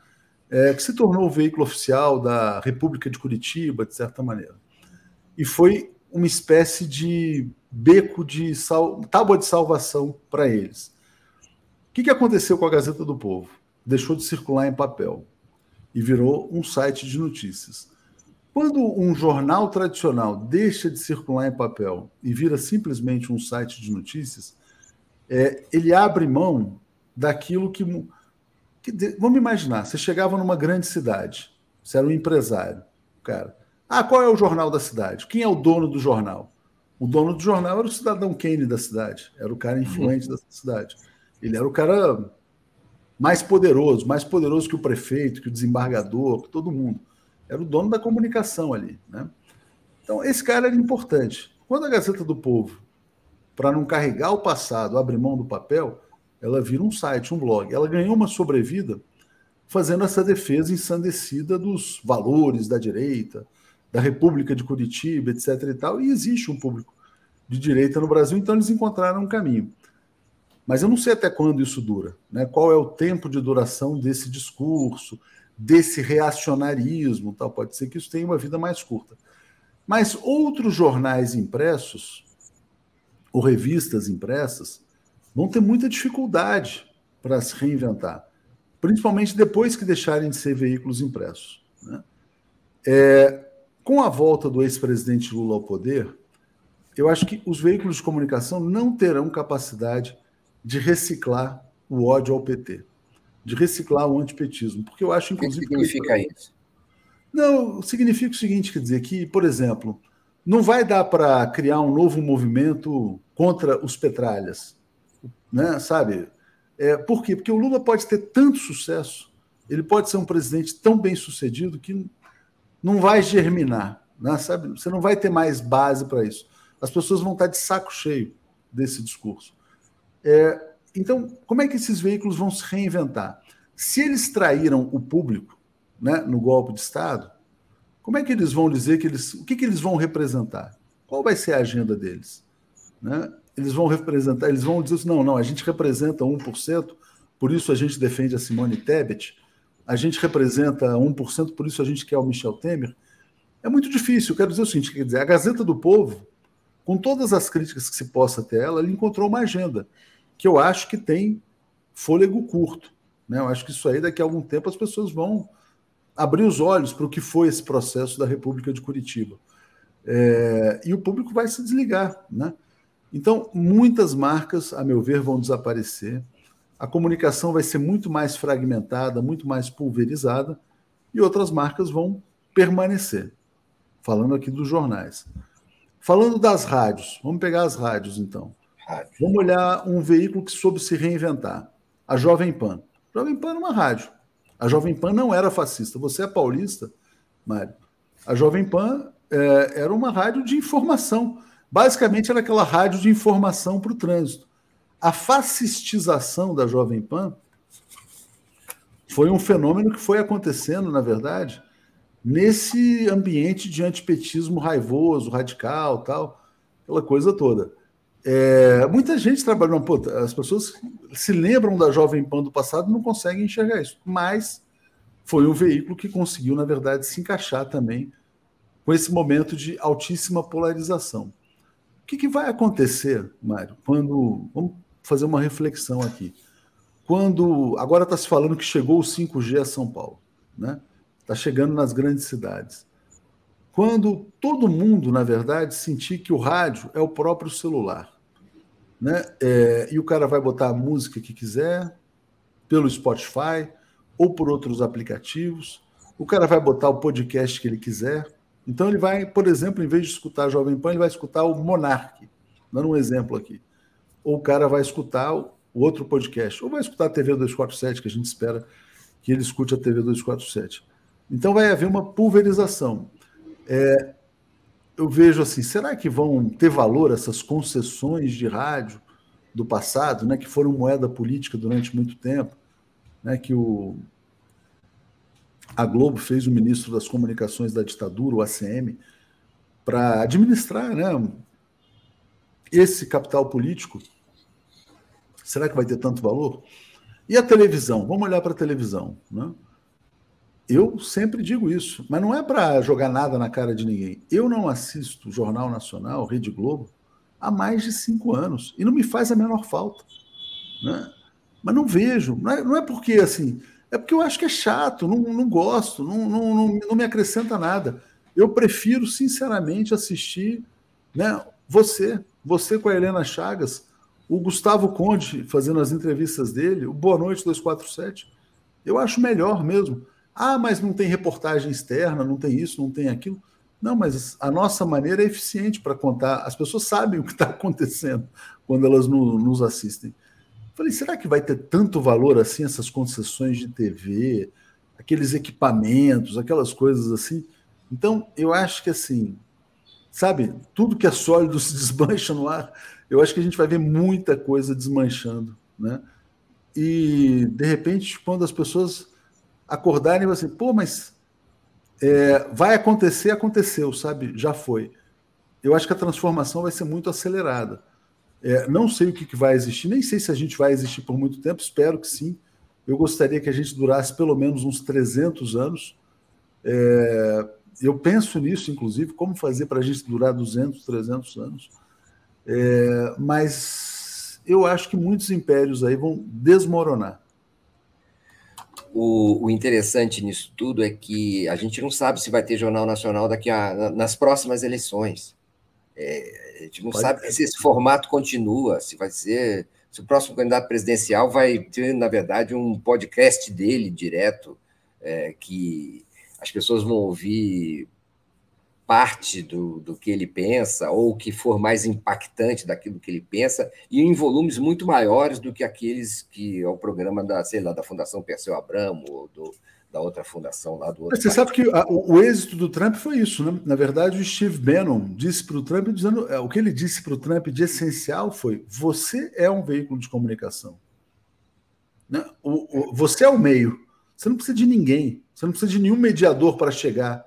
é, que se tornou o veículo oficial da República de Curitiba, de certa maneira. E foi uma espécie de beco de sal, tábua de salvação para eles. O que, que aconteceu com a Gazeta do Povo? Deixou de circular em papel e virou um site de notícias. Quando um jornal tradicional deixa de circular em papel e vira simplesmente um site de notícias, é, ele abre mão daquilo que, que. Vamos imaginar, você chegava numa grande cidade, você era um empresário, cara. Ah, qual é o jornal da cidade? Quem é o dono do jornal? O dono do jornal era o cidadão Kane da cidade, era o cara influente uhum. da cidade. Ele era o cara mais poderoso, mais poderoso que o prefeito, que o desembargador, que todo mundo era o dono da comunicação ali. Né? Então, esse cara era importante. Quando a Gazeta do Povo, para não carregar o passado, abre mão do papel, ela vira um site, um blog. Ela ganhou uma sobrevida fazendo essa defesa ensandecida dos valores da direita, da República de Curitiba, etc. e tal. E existe um público de direita no Brasil, então eles encontraram um caminho. Mas eu não sei até quando isso dura, né? Qual é o tempo de duração desse discurso? Desse reacionarismo, tal. Pode ser que isso tenha uma vida mais curta. Mas outros jornais impressos ou revistas impressas vão ter muita dificuldade para se reinventar, principalmente depois que deixarem de ser veículos impressos. Né? É, com a volta do ex-presidente Lula ao poder, eu acho que os veículos de comunicação não terão capacidade de reciclar o ódio ao PT de reciclar o antipetismo. Porque eu acho, inclusive. O que significa que... isso? Não, significa o seguinte: quer dizer, que, por exemplo, não vai dar para criar um novo movimento contra os petralhas. Né? Sabe? É, por quê? Porque o Lula pode ter tanto sucesso, ele pode ser um presidente tão bem sucedido que não vai germinar. Né? Sabe? Você não vai ter mais base para isso. As pessoas vão estar de saco cheio desse discurso. É, então, como é que esses veículos vão se reinventar? Se eles traíram o público né, no golpe de Estado, como é que eles vão dizer que eles. O que, que eles vão representar? Qual vai ser a agenda deles? Né? Eles vão representar, eles vão dizer assim, não, não, a gente representa 1%, por isso a gente defende a Simone Tebet, a gente representa 1%, por isso a gente quer o Michel Temer. É muito difícil. Eu quero dizer o seguinte: quer dizer, a Gazeta do Povo, com todas as críticas que se possa ter ela, ele encontrou uma agenda que eu acho que tem fôlego curto. Né? Eu acho que isso aí, daqui a algum tempo, as pessoas vão abrir os olhos para o que foi esse processo da República de Curitiba. É, e o público vai se desligar. Né? Então, muitas marcas, a meu ver, vão desaparecer. A comunicação vai ser muito mais fragmentada, muito mais pulverizada, e outras marcas vão permanecer. Falando aqui dos jornais. Falando das rádios, vamos pegar as rádios então. Rádio. Vamos olhar um veículo que soube se reinventar. A Jovem Pan. A Jovem Pan era uma rádio. A Jovem Pan não era fascista. Você é paulista, Mário. A Jovem Pan é, era uma rádio de informação. Basicamente, era aquela rádio de informação para o trânsito. A fascistização da Jovem Pan foi um fenômeno que foi acontecendo, na verdade, nesse ambiente de antipetismo raivoso, radical, tal, aquela coisa toda. É, muita gente trabalhou, pô, as pessoas se lembram da Jovem Pan do passado e não conseguem enxergar isso, mas foi um veículo que conseguiu, na verdade, se encaixar também com esse momento de altíssima polarização. O que, que vai acontecer, Mário, quando. Vamos fazer uma reflexão aqui. Quando. Agora está se falando que chegou o 5G a São Paulo, né? Está chegando nas grandes cidades. Quando todo mundo, na verdade, sentir que o rádio é o próprio celular. Né? É, e o cara vai botar a música que quiser, pelo Spotify ou por outros aplicativos. O cara vai botar o podcast que ele quiser. Então ele vai, por exemplo, em vez de escutar Jovem Pan, ele vai escutar o Monark, dando um exemplo aqui. Ou o cara vai escutar o outro podcast, ou vai escutar a TV 247, que a gente espera que ele escute a TV 247. Então vai haver uma pulverização. É, eu vejo assim, será que vão ter valor essas concessões de rádio do passado, né, que foram moeda política durante muito tempo, né, que o a Globo fez o ministro das Comunicações da ditadura, o ACM, para administrar, né, esse capital político. Será que vai ter tanto valor? E a televisão? Vamos olhar para a televisão, né? Eu sempre digo isso, mas não é para jogar nada na cara de ninguém. Eu não assisto Jornal Nacional, Rede Globo, há mais de cinco anos e não me faz a menor falta. Né? Mas não vejo, não é, não é porque assim, é porque eu acho que é chato, não, não gosto, não, não, não, não me acrescenta nada. Eu prefiro, sinceramente, assistir né, você, você com a Helena Chagas, o Gustavo Conde fazendo as entrevistas dele, o Boa Noite 247. Eu acho melhor mesmo. Ah, mas não tem reportagem externa, não tem isso, não tem aquilo. Não, mas a nossa maneira é eficiente para contar. As pessoas sabem o que está acontecendo quando elas no, nos assistem. Falei, será que vai ter tanto valor assim essas concessões de TV, aqueles equipamentos, aquelas coisas assim? Então, eu acho que assim, sabe, tudo que é sólido *laughs* se desmancha no ar. Eu acho que a gente vai ver muita coisa desmanchando, né? E de repente, quando as pessoas acordarem e assim, pô, mas é, vai acontecer, aconteceu, sabe? Já foi. Eu acho que a transformação vai ser muito acelerada. É, não sei o que, que vai existir, nem sei se a gente vai existir por muito tempo, espero que sim. Eu gostaria que a gente durasse pelo menos uns 300 anos. É, eu penso nisso, inclusive, como fazer para a gente durar 200, 300 anos. É, mas eu acho que muitos impérios aí vão desmoronar. O, o, interessante nisso tudo é que a gente não sabe se vai ter Jornal Nacional daqui a, nas próximas eleições. É, a gente não Pode sabe ser. se esse formato continua, se vai ser. Se o próximo candidato presidencial vai ter, na verdade, um podcast dele direto, é, que as pessoas vão ouvir parte do, do que ele pensa, ou o que for mais impactante daquilo que ele pensa, e em volumes muito maiores do que aqueles que é o programa da, sei lá, da Fundação Perseu Abramo, ou do, da outra fundação lá do outro. Você sabe que a, o, o, êxito do Trump foi isso, né? Na verdade, o Steve Bannon disse para o Trump, dizendo, é, o que ele disse para o Trump de essencial foi: você é um veículo de comunicação. Né? O, o, você é o meio. Você não precisa de ninguém. Você não precisa de nenhum mediador para chegar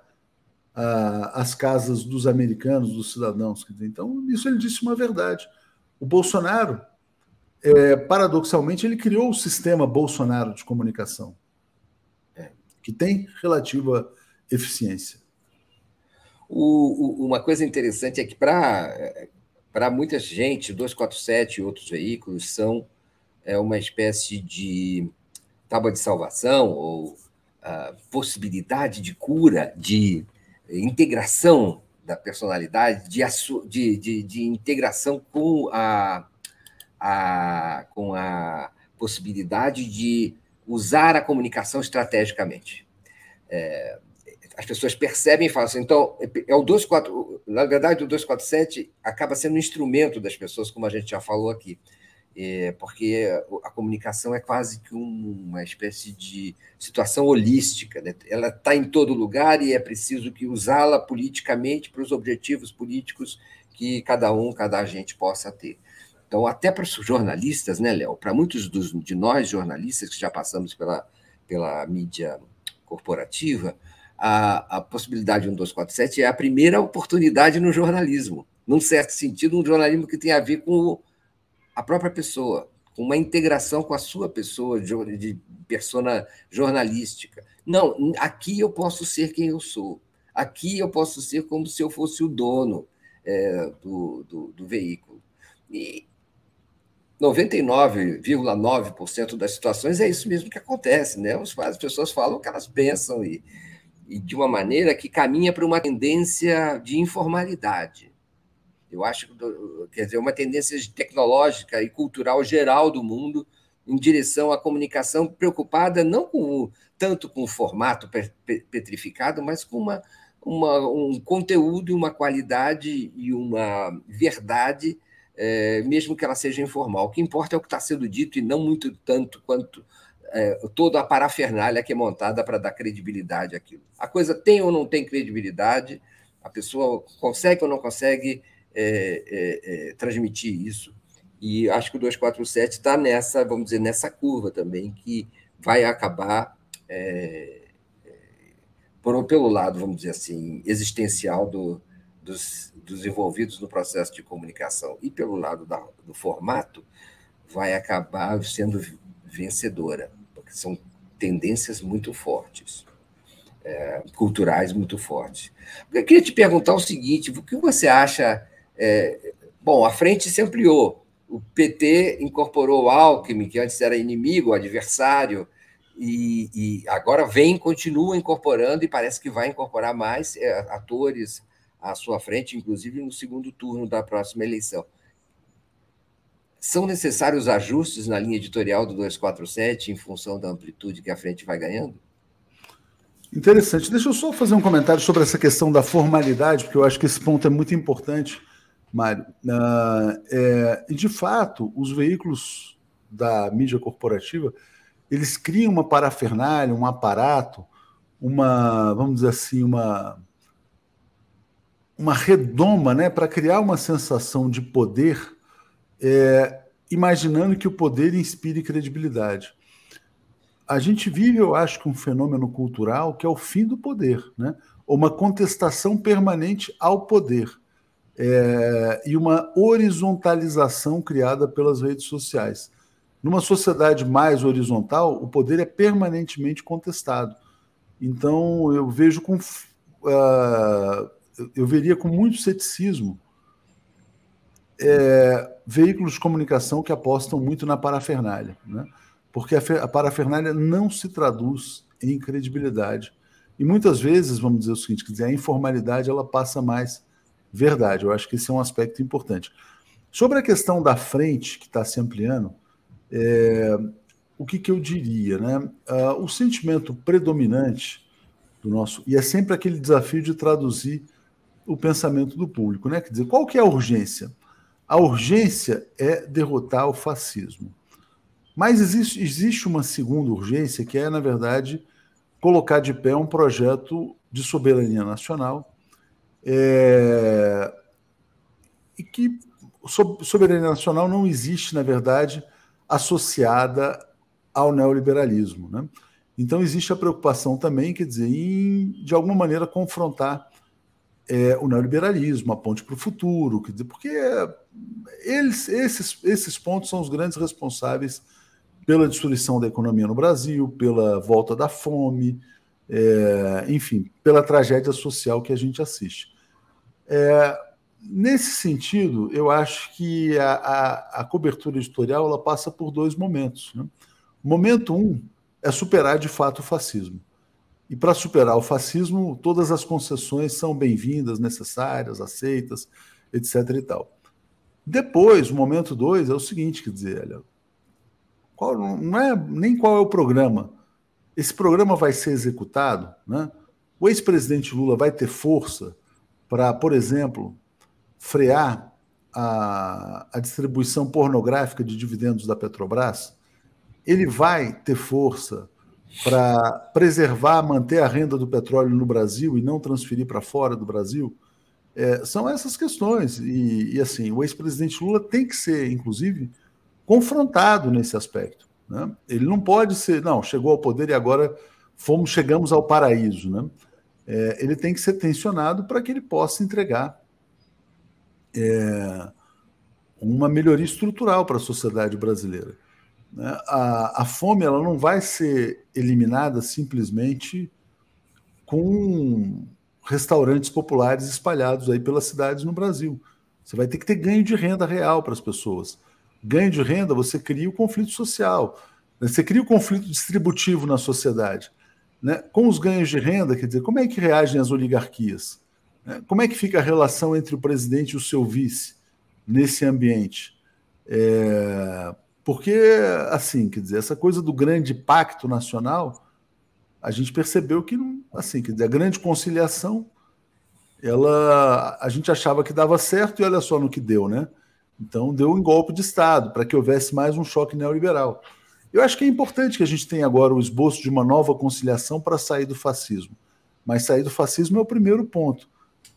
as casas dos americanos, dos cidadãos. Então, isso ele disse uma verdade. O Bolsonaro, é, paradoxalmente, ele criou o sistema Bolsonaro de comunicação, é, que tem relativa eficiência. O, o, uma coisa interessante é que, para muita gente, 247 e outros veículos são é, uma espécie de tábua de salvação ou possibilidade de cura, de integração da personalidade, de, de, de, de integração com a, a, com a possibilidade de usar a comunicação estrategicamente. É, as pessoas percebem e falam assim, então, é o 24, na verdade, o 247 acaba sendo um instrumento das pessoas, como a gente já falou aqui é, porque a comunicação é quase que uma espécie de situação holística, né? ela está em todo lugar e é preciso que usá-la politicamente para os objetivos políticos que cada um, cada agente possa ter. Então, até para os jornalistas, né, Léo? Para muitos dos, de nós jornalistas que já passamos pela, pela mídia corporativa, a, a possibilidade 1247 é a primeira oportunidade no jornalismo, num certo sentido, um jornalismo que tem a ver com a própria pessoa, com uma integração com a sua pessoa de, de persona jornalística. Não, aqui eu posso ser quem eu sou. Aqui eu posso ser como se eu fosse o dono é, do, do, do veículo. E 99,9% das situações é isso mesmo que acontece, né? As pessoas falam o que elas pensam e, e de uma maneira que caminha para uma tendência de informalidade. Eu acho que, quer dizer, uma tendência tecnológica e cultural geral do mundo em direção à comunicação preocupada não com tanto com o formato petrificado, mas com uma, uma, um conteúdo, uma qualidade e uma verdade é, mesmo que ela seja informal. O que importa é o que está sendo dito e não muito tanto quanto é, toda a parafernália que é montada para dar credibilidade àquilo. A coisa tem ou não tem credibilidade, a pessoa consegue ou não consegue é, é, é transmitir isso. E acho que o 247 está nessa, vamos dizer, nessa curva também, que vai acabar, é, é, por, pelo lado, vamos dizer assim, existencial do, dos, dos envolvidos no processo de comunicação e pelo lado da, do formato, vai acabar sendo vencedora, porque são tendências muito fortes, é, culturais muito fortes. Eu queria te perguntar o seguinte: o que você acha? É, bom, a frente se ampliou. O PT incorporou o Alckmin, que antes era inimigo, adversário, e, e agora vem, continua incorporando, e parece que vai incorporar mais é, atores, à sua frente, inclusive no segundo turno da próxima eleição. São necessários ajustes na linha editorial do 247 em função da amplitude que a frente vai ganhando? Interessante. Deixa eu só fazer um comentário sobre essa questão da formalidade, porque eu acho que esse ponto é muito importante, Mário. Uh, é, de fato, os veículos da mídia corporativa eles criam uma parafernália, um aparato, uma, vamos dizer assim, uma uma redoma né, para criar uma sensação de poder, é, imaginando que o poder inspire credibilidade. A gente vive, eu acho, um fenômeno cultural que é o fim do poder, né? uma contestação permanente ao poder. É, e uma horizontalização criada pelas redes sociais. Numa sociedade mais horizontal, o poder é permanentemente contestado. Então, eu vejo com. Uh, eu veria com muito ceticismo é, veículos de comunicação que apostam muito na parafernália, né? porque a, a parafernália não se traduz em credibilidade. E muitas vezes, vamos dizer o seguinte, quer dizer, a informalidade ela passa mais verdade. Eu acho que esse é um aspecto importante. Sobre a questão da frente, que está se ampliando, é, o que, que, eu diria? Né? Uh, o sentimento predominante do nosso. E é sempre aquele desafio de traduzir o pensamento do público, né? Quer dizer, qual que é a urgência? A urgência é derrotar o fascismo. Mas existe, existe uma segunda urgência, que é, na verdade, colocar de pé um projeto de soberania nacional é, e que soberania nacional não existe, na verdade, associada ao neoliberalismo. Né? Então, existe a preocupação também, quer dizer, em, de alguma maneira, confrontar é, o neoliberalismo, a ponte para o futuro, quer dizer, porque eles, esses, esses pontos são os grandes responsáveis pela destruição da economia no Brasil, pela volta da fome, é, enfim, pela tragédia social que a gente assiste. É, nesse sentido, eu acho que a, a, a, cobertura editorial ela passa por dois momentos. Né? Momento um é superar de fato o fascismo. E para superar o fascismo, todas as concessões são bem-vindas, necessárias, aceitas, etc. e tal. Depois, o momento dois é o seguinte, quer dizer, olha, qual, não é nem qual é o programa. Esse programa vai ser executado, né? O ex-presidente Lula vai ter força para, por exemplo, frear a, a distribuição pornográfica de dividendos da Petrobras? Ele vai ter força para preservar, manter a renda do petróleo no Brasil e não transferir para fora do Brasil? É, são essas questões. E, e assim, o ex-presidente Lula tem que ser, inclusive, confrontado nesse aspecto. Né? Ele não pode ser, não, chegou ao poder e agora fomos, chegamos ao paraíso. Né? É, ele tem que ser tensionado para que ele possa entregar é, uma melhoria estrutural para a sociedade brasileira. Né? A, a fome ela não vai ser eliminada simplesmente com restaurantes populares espalhados aí pelas cidades no Brasil. Você vai ter que ter ganho de renda real para as pessoas. Ganho de renda, você cria o conflito social, né? você cria o conflito distributivo na sociedade. Né? Com os ganhos de renda, quer dizer, como é que reagem as oligarquias? Né? Como é que fica a relação entre o presidente e o seu vice nesse ambiente? É... Porque, assim, quer dizer, essa coisa do grande pacto nacional, a gente percebeu que, não, assim, quer dizer, a grande conciliação, ela, a gente achava que dava certo e olha só no que deu, né? Então, deu um golpe de Estado para que houvesse mais um choque neoliberal. Eu acho que é importante que a gente tenha agora o esboço de uma nova conciliação para sair do fascismo. Mas sair do fascismo é o primeiro ponto.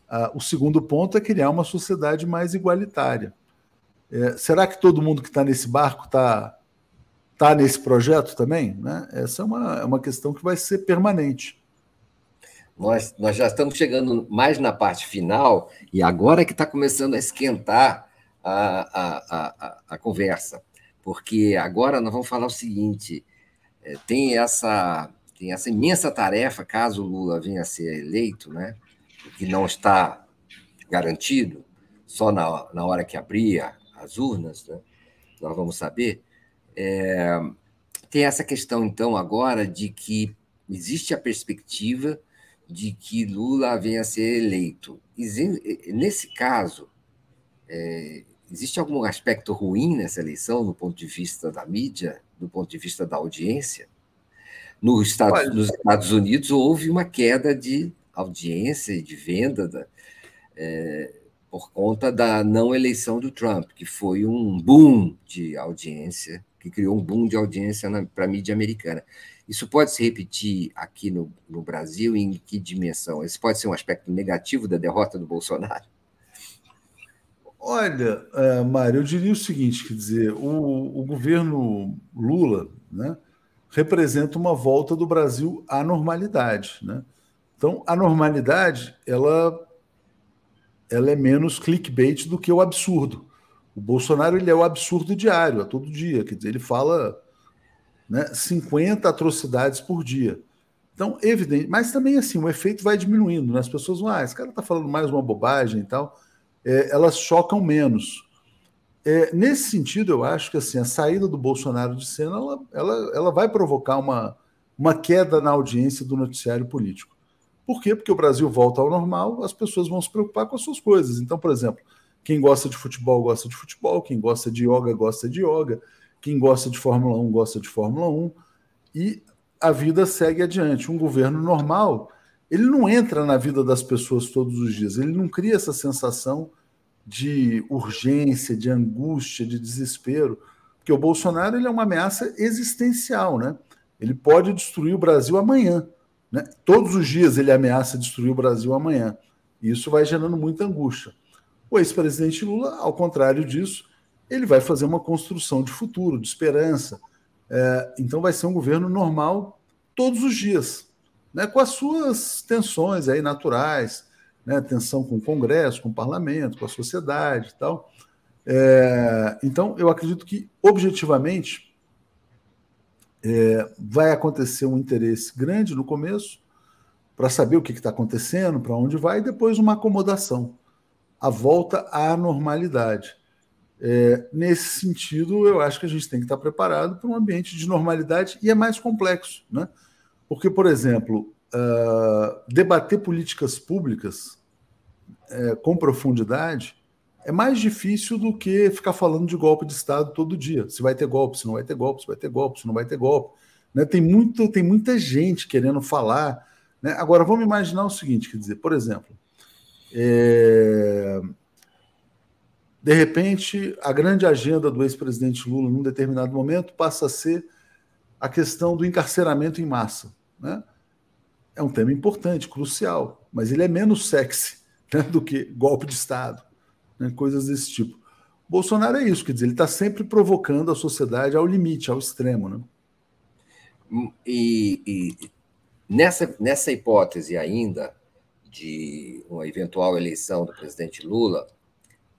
Ah, o segundo ponto é criar uma sociedade mais igualitária. É, será que todo mundo que está nesse barco está tá nesse projeto também? Né? Essa é uma, é uma questão que vai ser permanente. Nós, nós já estamos chegando mais na parte final e agora é que está começando a esquentar a, a, a, a, conversa, porque agora nós vamos falar o seguinte: é, tem essa, tem essa imensa tarefa, caso Lula venha a ser eleito, né, que não está garantido, só na, na hora que abrir as urnas, né, nós vamos saber. É, tem essa questão, então, agora de que existe a perspectiva de que Lula venha a ser eleito. Nesse caso, é, Existe algum aspecto ruim nessa eleição, do ponto de vista da mídia, do ponto de vista da audiência? No Estados, nos Estados Unidos houve uma queda de audiência e de venda da, é, por conta da não eleição do Trump, que foi um boom de audiência, que criou um boom de audiência para a mídia americana. Isso pode se repetir aqui no, no Brasil? Em que dimensão? Esse pode ser um aspecto negativo da derrota do Bolsonaro? Olha, é, Mário, eu diria o seguinte: quer dizer, o, o governo Lula né, representa uma volta do Brasil à normalidade. Né? Então, a normalidade ela, ela é menos clickbait do que o absurdo. O Bolsonaro ele é o absurdo diário, a todo dia. Quer dizer, ele fala né, 50 atrocidades por dia. Então, evidente, mas também assim, o efeito vai diminuindo, né? As pessoas vão, ah, esse cara está falando mais uma bobagem e tal é, elas chocam menos. É, nesse sentido, eu acho que assim, a saída do Bolsonaro de cena ela, ela, ela vai provocar uma, uma queda na audiência do noticiário político. Por quê? Porque o Brasil volta ao normal, as pessoas vão se preocupar com as suas coisas. Então, por exemplo, quem gosta de futebol gosta de futebol, quem gosta de yoga gosta de yoga, quem gosta de Fórmula 1 gosta de Fórmula 1, e a vida segue adiante. Um governo normal ele não entra na vida das pessoas todos os dias, ele não cria essa sensação de urgência, de angústia, de desespero, porque o Bolsonaro ele é uma ameaça existencial, né? Ele pode destruir o Brasil amanhã, né? Todos os dias ele ameaça destruir o Brasil amanhã. E isso vai gerando muita angústia. O ex-presidente Lula, ao contrário disso, ele vai fazer uma construção de futuro, de esperança. É, então vai ser um governo normal todos os dias né, com as suas tensões aí naturais, né, tensão com o Congresso, com o Parlamento, com a sociedade e tal. É, então, eu acredito que, objetivamente, é, vai acontecer um interesse grande no começo para saber o que está acontecendo, para onde vai, e depois uma acomodação, a volta à normalidade. É, nesse sentido, eu acho que a gente tem que estar preparado para um ambiente de normalidade e é mais complexo, né? Porque, por exemplo, uh, debater políticas públicas uh, com profundidade é mais difícil do que ficar falando de golpe de Estado todo dia. Se vai ter golpe, se não vai ter golpe, se vai ter golpe, se não vai ter golpe. Né? Tem, muito, tem muita gente querendo falar. Né? Agora, vamos imaginar o seguinte: quer dizer, por exemplo, é... de repente, a grande agenda do ex-presidente Lula, num determinado momento, passa a ser a questão do encarceramento em massa né? É um tema importante, crucial, mas ele é menos sexy né, do que golpe de Estado, né, coisas desse tipo. Bolsonaro é isso, quer dizer, ele está sempre provocando a sociedade ao limite, ao extremo. Né? E, e nessa, nessa hipótese ainda de uma eventual eleição do presidente Lula,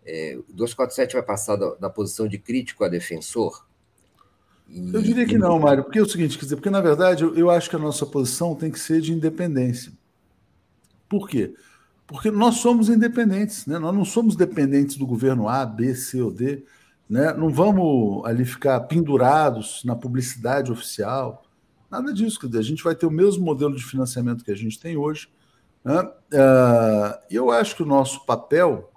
é, o 247 vai passar da, da posição de crítico a defensor? Eu diria que não, Mário, porque é o seguinte, quer dizer, porque na verdade eu, eu acho que a nossa posição tem que ser de independência. Por quê? Porque nós somos independentes, né? nós não somos dependentes do governo A, B, C ou D. Né? Não vamos ali ficar pendurados na publicidade oficial. Nada disso, quer dizer, a gente vai ter o mesmo modelo de financiamento que a gente tem hoje. Né? Uh, eu acho que o nosso papel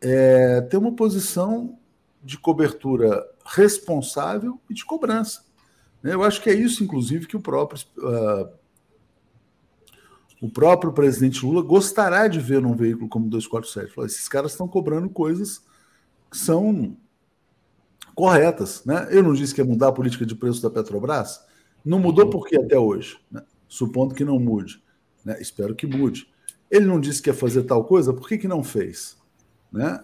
é ter uma posição de cobertura responsável e de cobrança. Né? Eu acho que é isso, inclusive, que o próprio uh, o próprio presidente Lula gostará de ver num veículo como 247. Fala, esses caras estão cobrando coisas que são corretas. Né? Eu não disse que ia mudar a política de preço da Petrobras. Não mudou por quê até hoje? Né? Supondo que não mude. Né? Espero que mude. Ele não disse que ia fazer tal coisa, por que, que não fez? Né?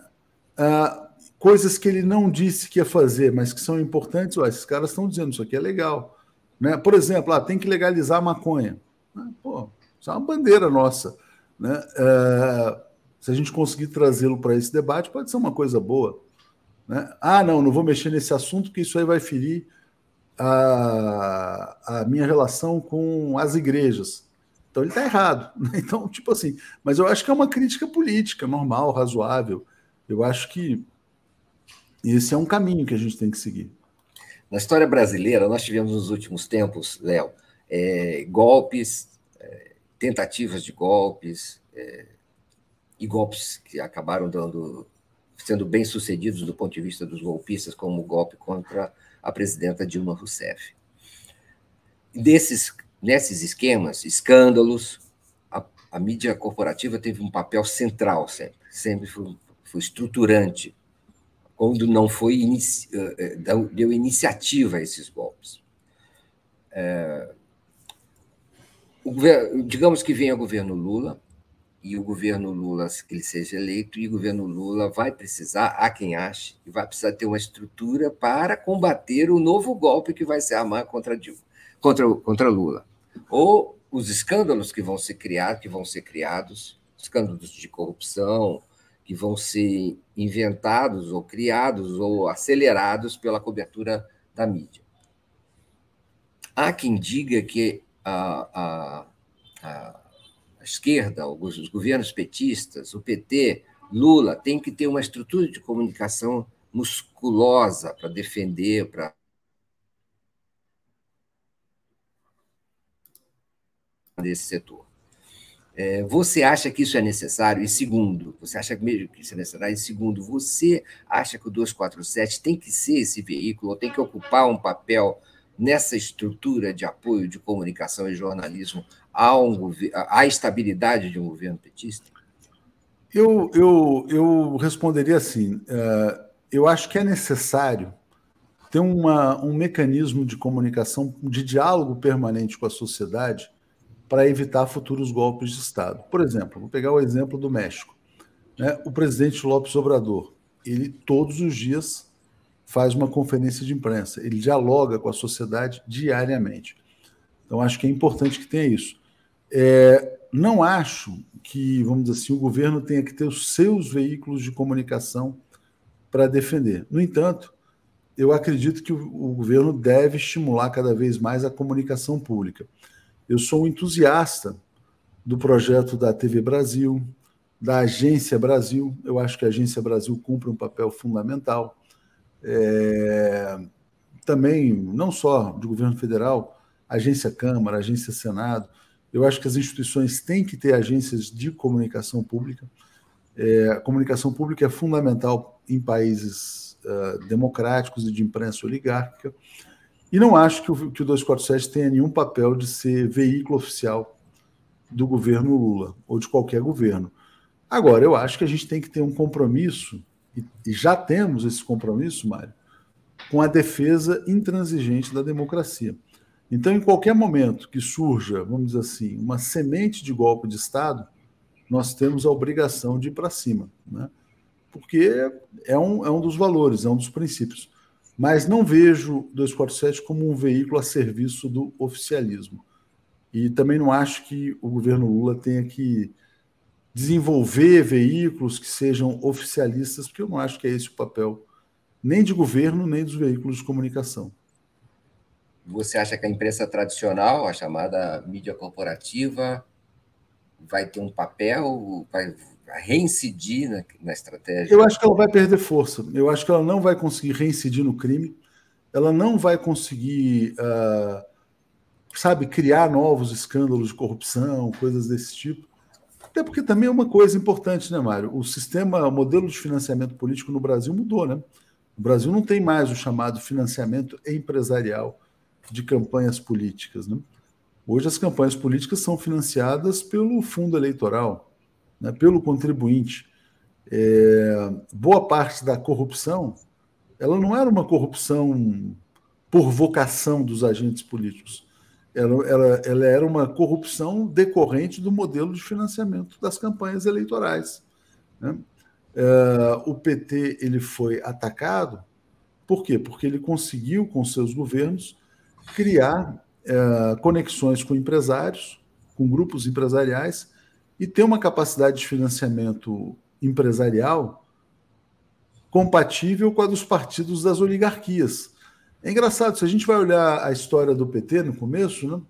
Ah, coisas que ele não disse que ia fazer, mas que são importantes, ó, esses caras estão dizendo isso aqui é legal. Né? Por exemplo, ah, tem que legalizar a maconha. Pô, isso é uma bandeira nossa. Né? É, se a gente conseguir trazê-lo para esse debate, pode ser uma coisa boa. Né? Ah, não, não vou mexer nesse assunto, porque isso aí vai ferir a, a minha relação com as igrejas. Então ele está errado. *laughs* Né? Então, tipo assim, mas eu acho que é uma crítica política, normal, razoável. Eu acho que esse é um caminho que a gente tem que seguir. Na história brasileira, nós tivemos nos últimos tempos, Léo, é, golpes, é, tentativas de golpes, é, e golpes que acabaram dando, sendo bem sucedidos do ponto de vista dos golpistas, como o golpe contra a presidenta Dilma Rousseff. Desses, nesses esquemas, escândalos, a, a mídia corporativa teve um papel central sempre, sempre foi, foi estruturante quando não foi inici... Eh, eh, deu iniciativa a esses golpes. É... Digamos que venha o governo Lula, e o governo Lula, que ele seja eleito, e o governo Lula vai precisar, há quem ache, vai precisar ter uma estrutura para combater o novo golpe que vai se armar contra, Dilma, contra, contra Lula. Ou os escândalos que vão ser criados, que vão ser criados, escândalos de corrupção, que vão ser inventados ou criados ou acelerados pela cobertura da mídia. Há quem diga que a, a, a, esquerda, os governos petistas, o PT, Lula, tem que ter uma estrutura de comunicação musculosa para defender, para desse setor. É, você acha que isso é necessário? E segundo, você acha mesmo que isso é necessário? E segundo, você acha que o 247 tem que ser esse veículo, ou tem que ocupar um papel nessa estrutura de apoio de comunicação e jornalismo à, um, à estabilidade de um governo petista? Eu, eu, eu responderia assim: uh, eu acho que é necessário ter uma, um mecanismo de comunicação, de diálogo permanente com a sociedade para evitar futuros golpes de Estado. Por exemplo, vou pegar o exemplo do México. Né? O presidente Lopes Obrador, ele todos os dias faz uma conferência de imprensa, ele dialoga com a sociedade diariamente. Então, acho que é importante que tenha isso. É, não acho que, vamos dizer assim, o governo tenha que ter os seus veículos de comunicação para defender. No entanto, eu acredito que o, o governo deve estimular cada vez mais a comunicação pública. Eu sou um entusiasta do projeto da TV Brasil, da Agência Brasil. Eu acho que a Agência Brasil cumpre um papel fundamental. É, também, não só do governo federal, Agência Câmara, Agência Senado. Eu acho que as instituições têm que ter agências de comunicação pública. É, a comunicação pública é fundamental em países uh, democráticos e de imprensa oligárquica. E não acho que o, que o 247 tenha nenhum papel de ser veículo oficial do governo Lula ou de qualquer governo. Agora, eu acho que a gente tem que ter um compromisso, e, e já temos esse compromisso, Mário, com a defesa intransigente da democracia. Então, em qualquer momento que surja, vamos dizer assim, uma semente de golpe de Estado, nós temos a obrigação de ir para cima. Né? porque é um, é um dos valores, é um dos princípios. Mas não vejo 247 como um veículo a serviço do oficialismo. E também não acho que o governo Lula tenha que desenvolver veículos que sejam oficialistas, porque eu não acho que é esse o papel nem de governo, nem dos veículos de comunicação. Você acha que a imprensa tradicional, a chamada mídia corporativa, vai ter um papel, vai reincidir na, na estratégia? Eu acho que ela vai perder força. Eu acho que ela não vai conseguir reincidir no crime. Ela não vai conseguir, uh, sabe, criar novos escândalos de corrupção, coisas desse tipo. Até porque também é uma coisa importante, né, Mário? O sistema, o modelo de financiamento político no Brasil mudou, né? O Brasil não tem mais o chamado financiamento empresarial de campanhas políticas, né? Hoje as campanhas políticas são financiadas pelo fundo eleitoral, né, pelo contribuinte. É, boa parte da corrupção, ela não era uma corrupção por vocação dos agentes políticos. Ela, ela, ela era uma corrupção decorrente do modelo de financiamento das campanhas eleitorais. Né? É, o PT ele foi atacado, por quê? Porque ele conseguiu, com seus governos, criar é, conexões com empresários, com grupos empresariais, e ter uma capacidade de financiamento empresarial compatível com a dos partidos das oligarquias. É engraçado, se a gente vai olhar a história do PT no começo, né,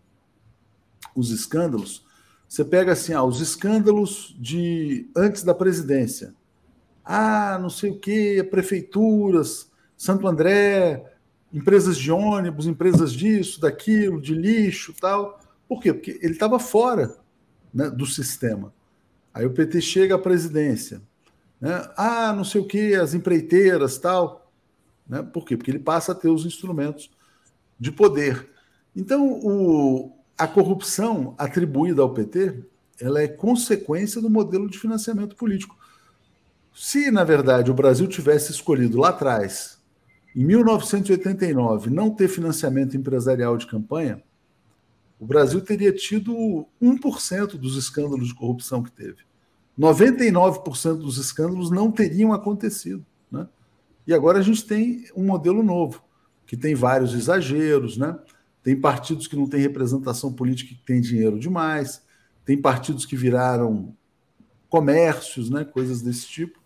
os escândalos, você pega assim, ah, os escândalos de antes da presidência. Ah, não sei o quê, prefeituras, Santo André, empresas de ônibus, empresas disso, daquilo, de lixo tal. Por quê? Porque ele estava fora né, do sistema. Aí o PT chega à presidência. Né? Ah, não sei o que, as empreiteiras tal. Né? Por quê? Porque ele passa a ter os instrumentos de poder. Então, o, a corrupção atribuída ao PT ela é consequência do modelo de financiamento político. Se, na verdade, o Brasil tivesse escolhido lá atrás em 1989, não ter financiamento empresarial de campanha, o Brasil teria tido 1% dos escândalos de corrupção que teve. 99% dos escândalos não teriam acontecido. Né? E agora a gente tem um modelo novo, que tem vários exageros, né? tem partidos que não têm representação política que têm dinheiro demais, tem partidos que viraram comércios, né? coisas desse tipo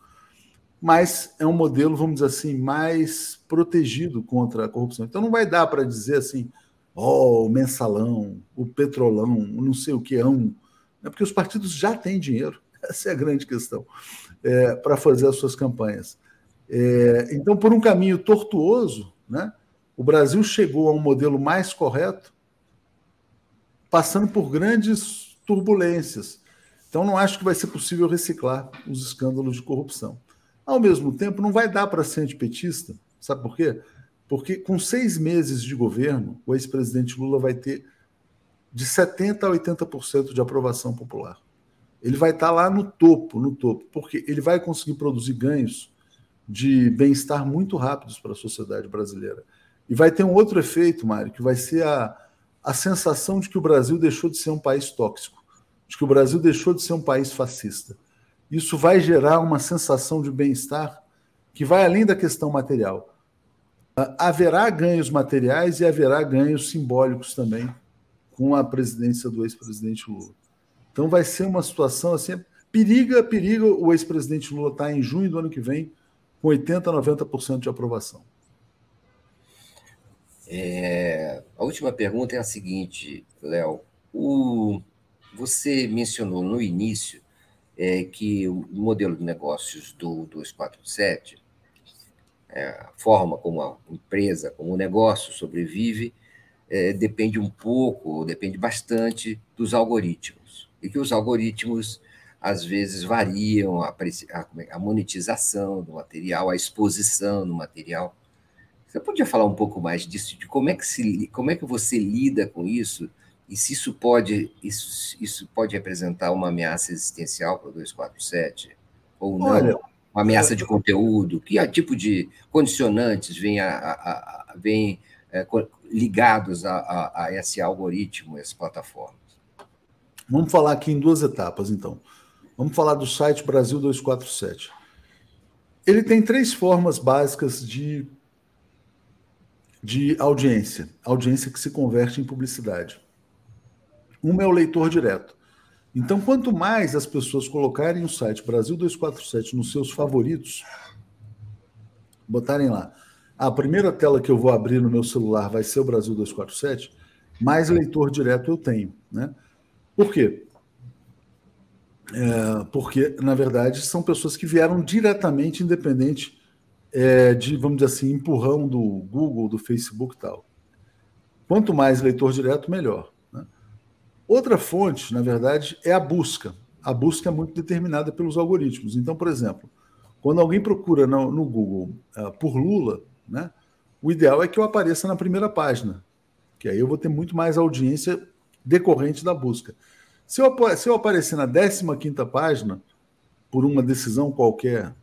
mas é um modelo, vamos dizer assim, mais protegido contra a corrupção. Então não vai dar para dizer assim, oh, o mensalão, o petrolão, não sei o que é um. É porque os partidos já têm dinheiro, *laughs* essa é a grande questão, é, para fazer as suas campanhas. É, então, por um caminho tortuoso, né, o Brasil chegou a um modelo mais correto, passando por grandes turbulências. Então, não acho que vai ser possível reciclar os escândalos de corrupção. Ao mesmo tempo, não vai dar para ser antipetista. Sabe por quê? Porque com seis meses de governo, o ex-presidente Lula vai ter de 70% a 80% de aprovação popular. Ele vai estar lá no topo, no topo, porque ele vai conseguir produzir ganhos de bem-estar muito rápidos para a sociedade brasileira. E vai ter um outro efeito, Mário, que vai ser a, a sensação de que o Brasil deixou de ser um país tóxico, de que o Brasil deixou de ser um país fascista isso vai gerar uma sensação de bem-estar que vai além da questão material. Haverá ganhos materiais e haverá ganhos simbólicos também com a presidência do ex-presidente Lula. Então vai ser uma situação assim, periga, periga o ex-presidente Lula estar tá em junho do ano que vem com 80, 90% de aprovação. É, a última pergunta é a seguinte, Léo. Você mencionou no início é que o modelo de negócios do 247, é, a forma como a empresa, como o negócio sobrevive, é, depende um pouco, depende bastante dos algoritmos. E que os algoritmos, às vezes, variam a, a, a monetização do material, a exposição do material. Você podia falar um pouco mais disso, de como é que, se, como é que você lida com isso? E se isso pode, isso, isso pode representar uma ameaça existencial para o 247 ou não? Olha, uma ameaça de conteúdo? Que tipo de condicionantes vêm, a, a, a vem, é, ligados a, a, a esse algoritmo, essas plataformas? Vamos falar aqui em duas etapas, então. Vamos falar do site Brasil 247. ele tem três formas básicas de, de audiência. Audiência que se converte em publicidade. Uma é o leitor direto. Então, quanto mais as pessoas colocarem o site Brasil 247 nos seus favoritos, botarem lá, a primeira tela que eu vou abrir no meu celular vai ser o Brasil 247, mais leitor direto eu tenho. Né? Por quê? É, porque, na verdade, são pessoas que vieram diretamente, independente é, de, vamos dizer assim, empurrão do Google, do Facebook e tal. Quanto mais leitor direto, melhor. Outra fonte, na verdade, é a busca. A busca é muito determinada pelos algoritmos. Então, por exemplo, quando alguém procura no, no Google uh, por Lula, né, o ideal é que eu apareça na primeira página, que aí eu vou ter muito mais audiência decorrente da busca. Se eu, se eu aparecer na 15 página, por uma decisão qualquer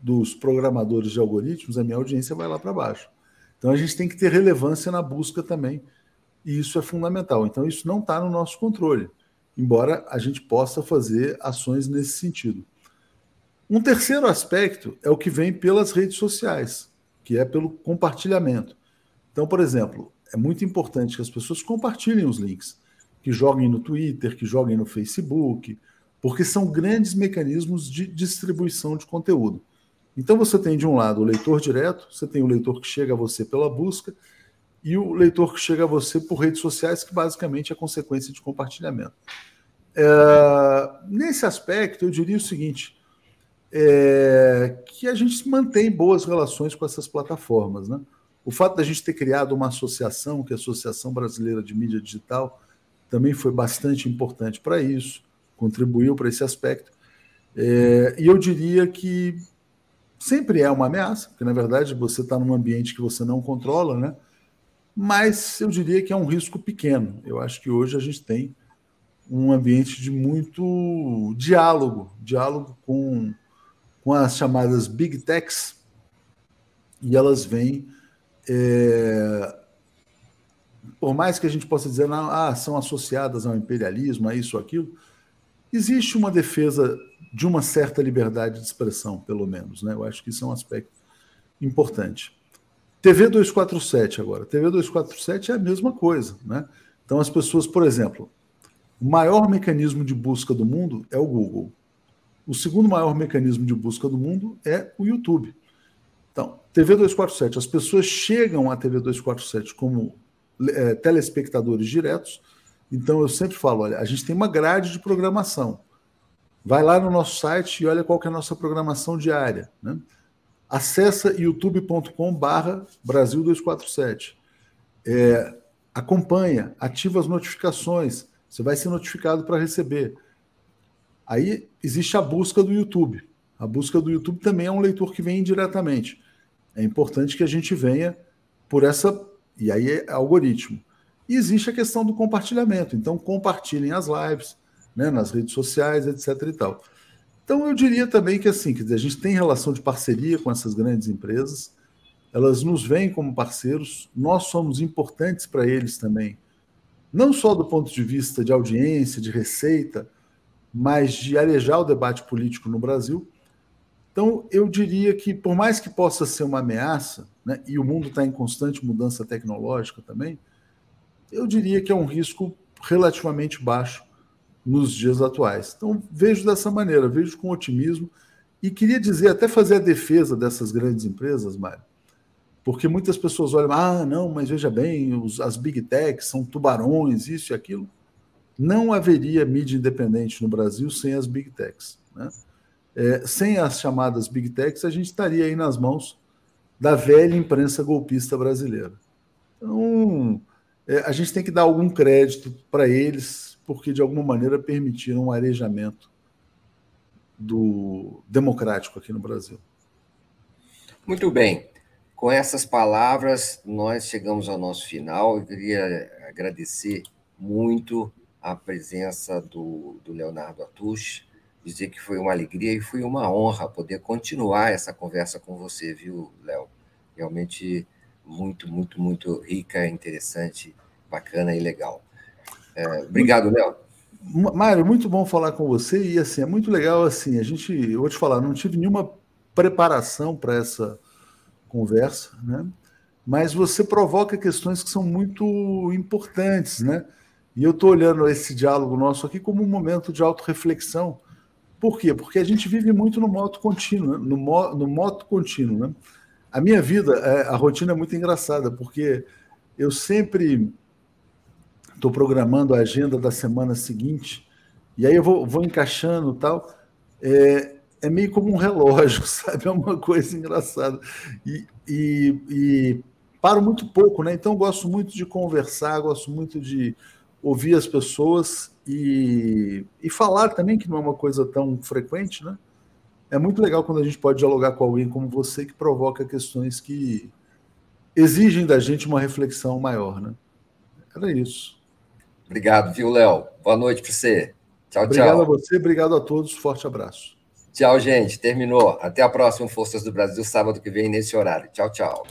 dos programadores de algoritmos, a minha audiência vai lá para baixo. Então a gente tem que ter relevância na busca também, e isso é fundamental. Então isso não está no nosso controle, embora a gente possa fazer ações nesse sentido. Um terceiro aspecto é o que vem pelas redes sociais, que é pelo compartilhamento. Então, por exemplo, é muito importante que as pessoas compartilhem os links que joguem no Twitter, que joguem no Facebook, porque são grandes mecanismos de distribuição de conteúdo. Então você tem de um lado o leitor direto, você tem o leitor que chega a você pela busca e o leitor que chega a você por redes sociais, que basicamente é consequência de compartilhamento. É, nesse aspecto, eu diria o seguinte: é, que a gente mantém boas relações com essas plataformas. Né? O fato da gente ter criado uma associação, que é a Associação Brasileira de Mídia Digital, também foi bastante importante para isso, contribuiu para esse aspecto. É, e eu diria que sempre é uma ameaça, porque na verdade você está num ambiente que você não controla, né? Mas eu diria que é um risco pequeno. Eu acho que hoje a gente tem um ambiente de muito diálogo, diálogo com, com as chamadas big techs, e elas vêm é, por mais que a gente possa dizer, ah, são associadas ao imperialismo, a isso aquilo, existe uma defesa de uma certa liberdade de expressão, pelo menos. Né? Eu acho que isso é um aspecto importante. TV 247 agora. TV 247 é a mesma coisa. Né? Então, as pessoas, por exemplo, o maior mecanismo de busca do mundo é o Google. O segundo maior mecanismo de busca do mundo é o YouTube. Então, TV 247, as pessoas chegam à TV 247 como é, telespectadores diretos. Então eu sempre falo, olha, a gente tem uma grade de programação. Vai lá no nosso site e olha qual é a nossa programação diária. Né? Acessa youtube.com barra Brasil 247. É, acompanha, ativa as notificações. Você vai ser notificado para receber. Aí existe a busca do YouTube. A busca do YouTube também é um leitor que vem indiretamente. É importante que a gente venha por essa e aí é algoritmo. E existe a questão do compartilhamento. Então, compartilhem as lives né, nas redes sociais, etc. e tal. Então, eu diria também que assim, quer dizer, a gente tem relação de parceria com essas grandes empresas, elas nos veem como parceiros, nós somos importantes para eles também, não só do ponto de vista de audiência, de receita, mas de arejar o debate político no Brasil. Então, eu diria que, por mais que possa ser uma ameaça, né, e o mundo está em constante mudança tecnológica também, eu diria que é um risco relativamente baixo nos dias atuais. Então, vejo dessa maneira, vejo com otimismo. E queria dizer, até fazer a defesa dessas grandes empresas, Mário, porque muitas pessoas olham, ah, não, mas veja bem, os, as big techs são tubarões, isso e aquilo. Não haveria mídia independente no Brasil sem as big techs. Né? É, sem as chamadas big techs, a gente estaria aí nas mãos da velha imprensa golpista brasileira. Então, é, a gente tem que dar algum crédito para eles, porque de alguma maneira permitiram um arejamento do democrático aqui no Brasil. Muito bem. Com essas palavras, nós chegamos ao nosso final. Eu queria agradecer muito a presença do, do Leonardo Atush, dizer que foi uma alegria e foi uma honra poder continuar essa conversa com você, viu, Léo? Realmente muito, muito, muito rica, interessante, bacana e legal. É, obrigado, Léo. Mário, muito bom falar com você e assim, é muito legal assim, a gente, eu vou te falar, não tive nenhuma preparação para essa conversa, né? mas você provoca questões que são muito importantes, né? E eu estou olhando esse diálogo nosso aqui como um momento de autorreflexão. Por quê? Porque a gente vive muito no modo contínuo, né? no, mo no modo contínuo. Né? A minha vida, é, a rotina é muito engraçada, porque eu sempre estou programando a agenda da semana seguinte, e aí eu vou, vou encaixando tal. É, é meio como um relógio, *laughs* sabe? É uma coisa engraçada. E, e, e paro muito pouco, né? Então gosto muito de conversar, gosto muito de ouvir as pessoas e, e falar também, que não é uma coisa tão frequente, né? É muito legal quando a gente pode dialogar com alguém como você que provoca questões que exigem da gente uma reflexão maior, né? Era isso. Obrigado, viu, Léo? Boa noite para você. Tchau, obrigado tchau. Obrigado a você, obrigado a todos. Forte abraço. Tchau, gente. Terminou. Até a próxima Forças do Brasil, sábado que vem, nesse horário. Tchau, tchau.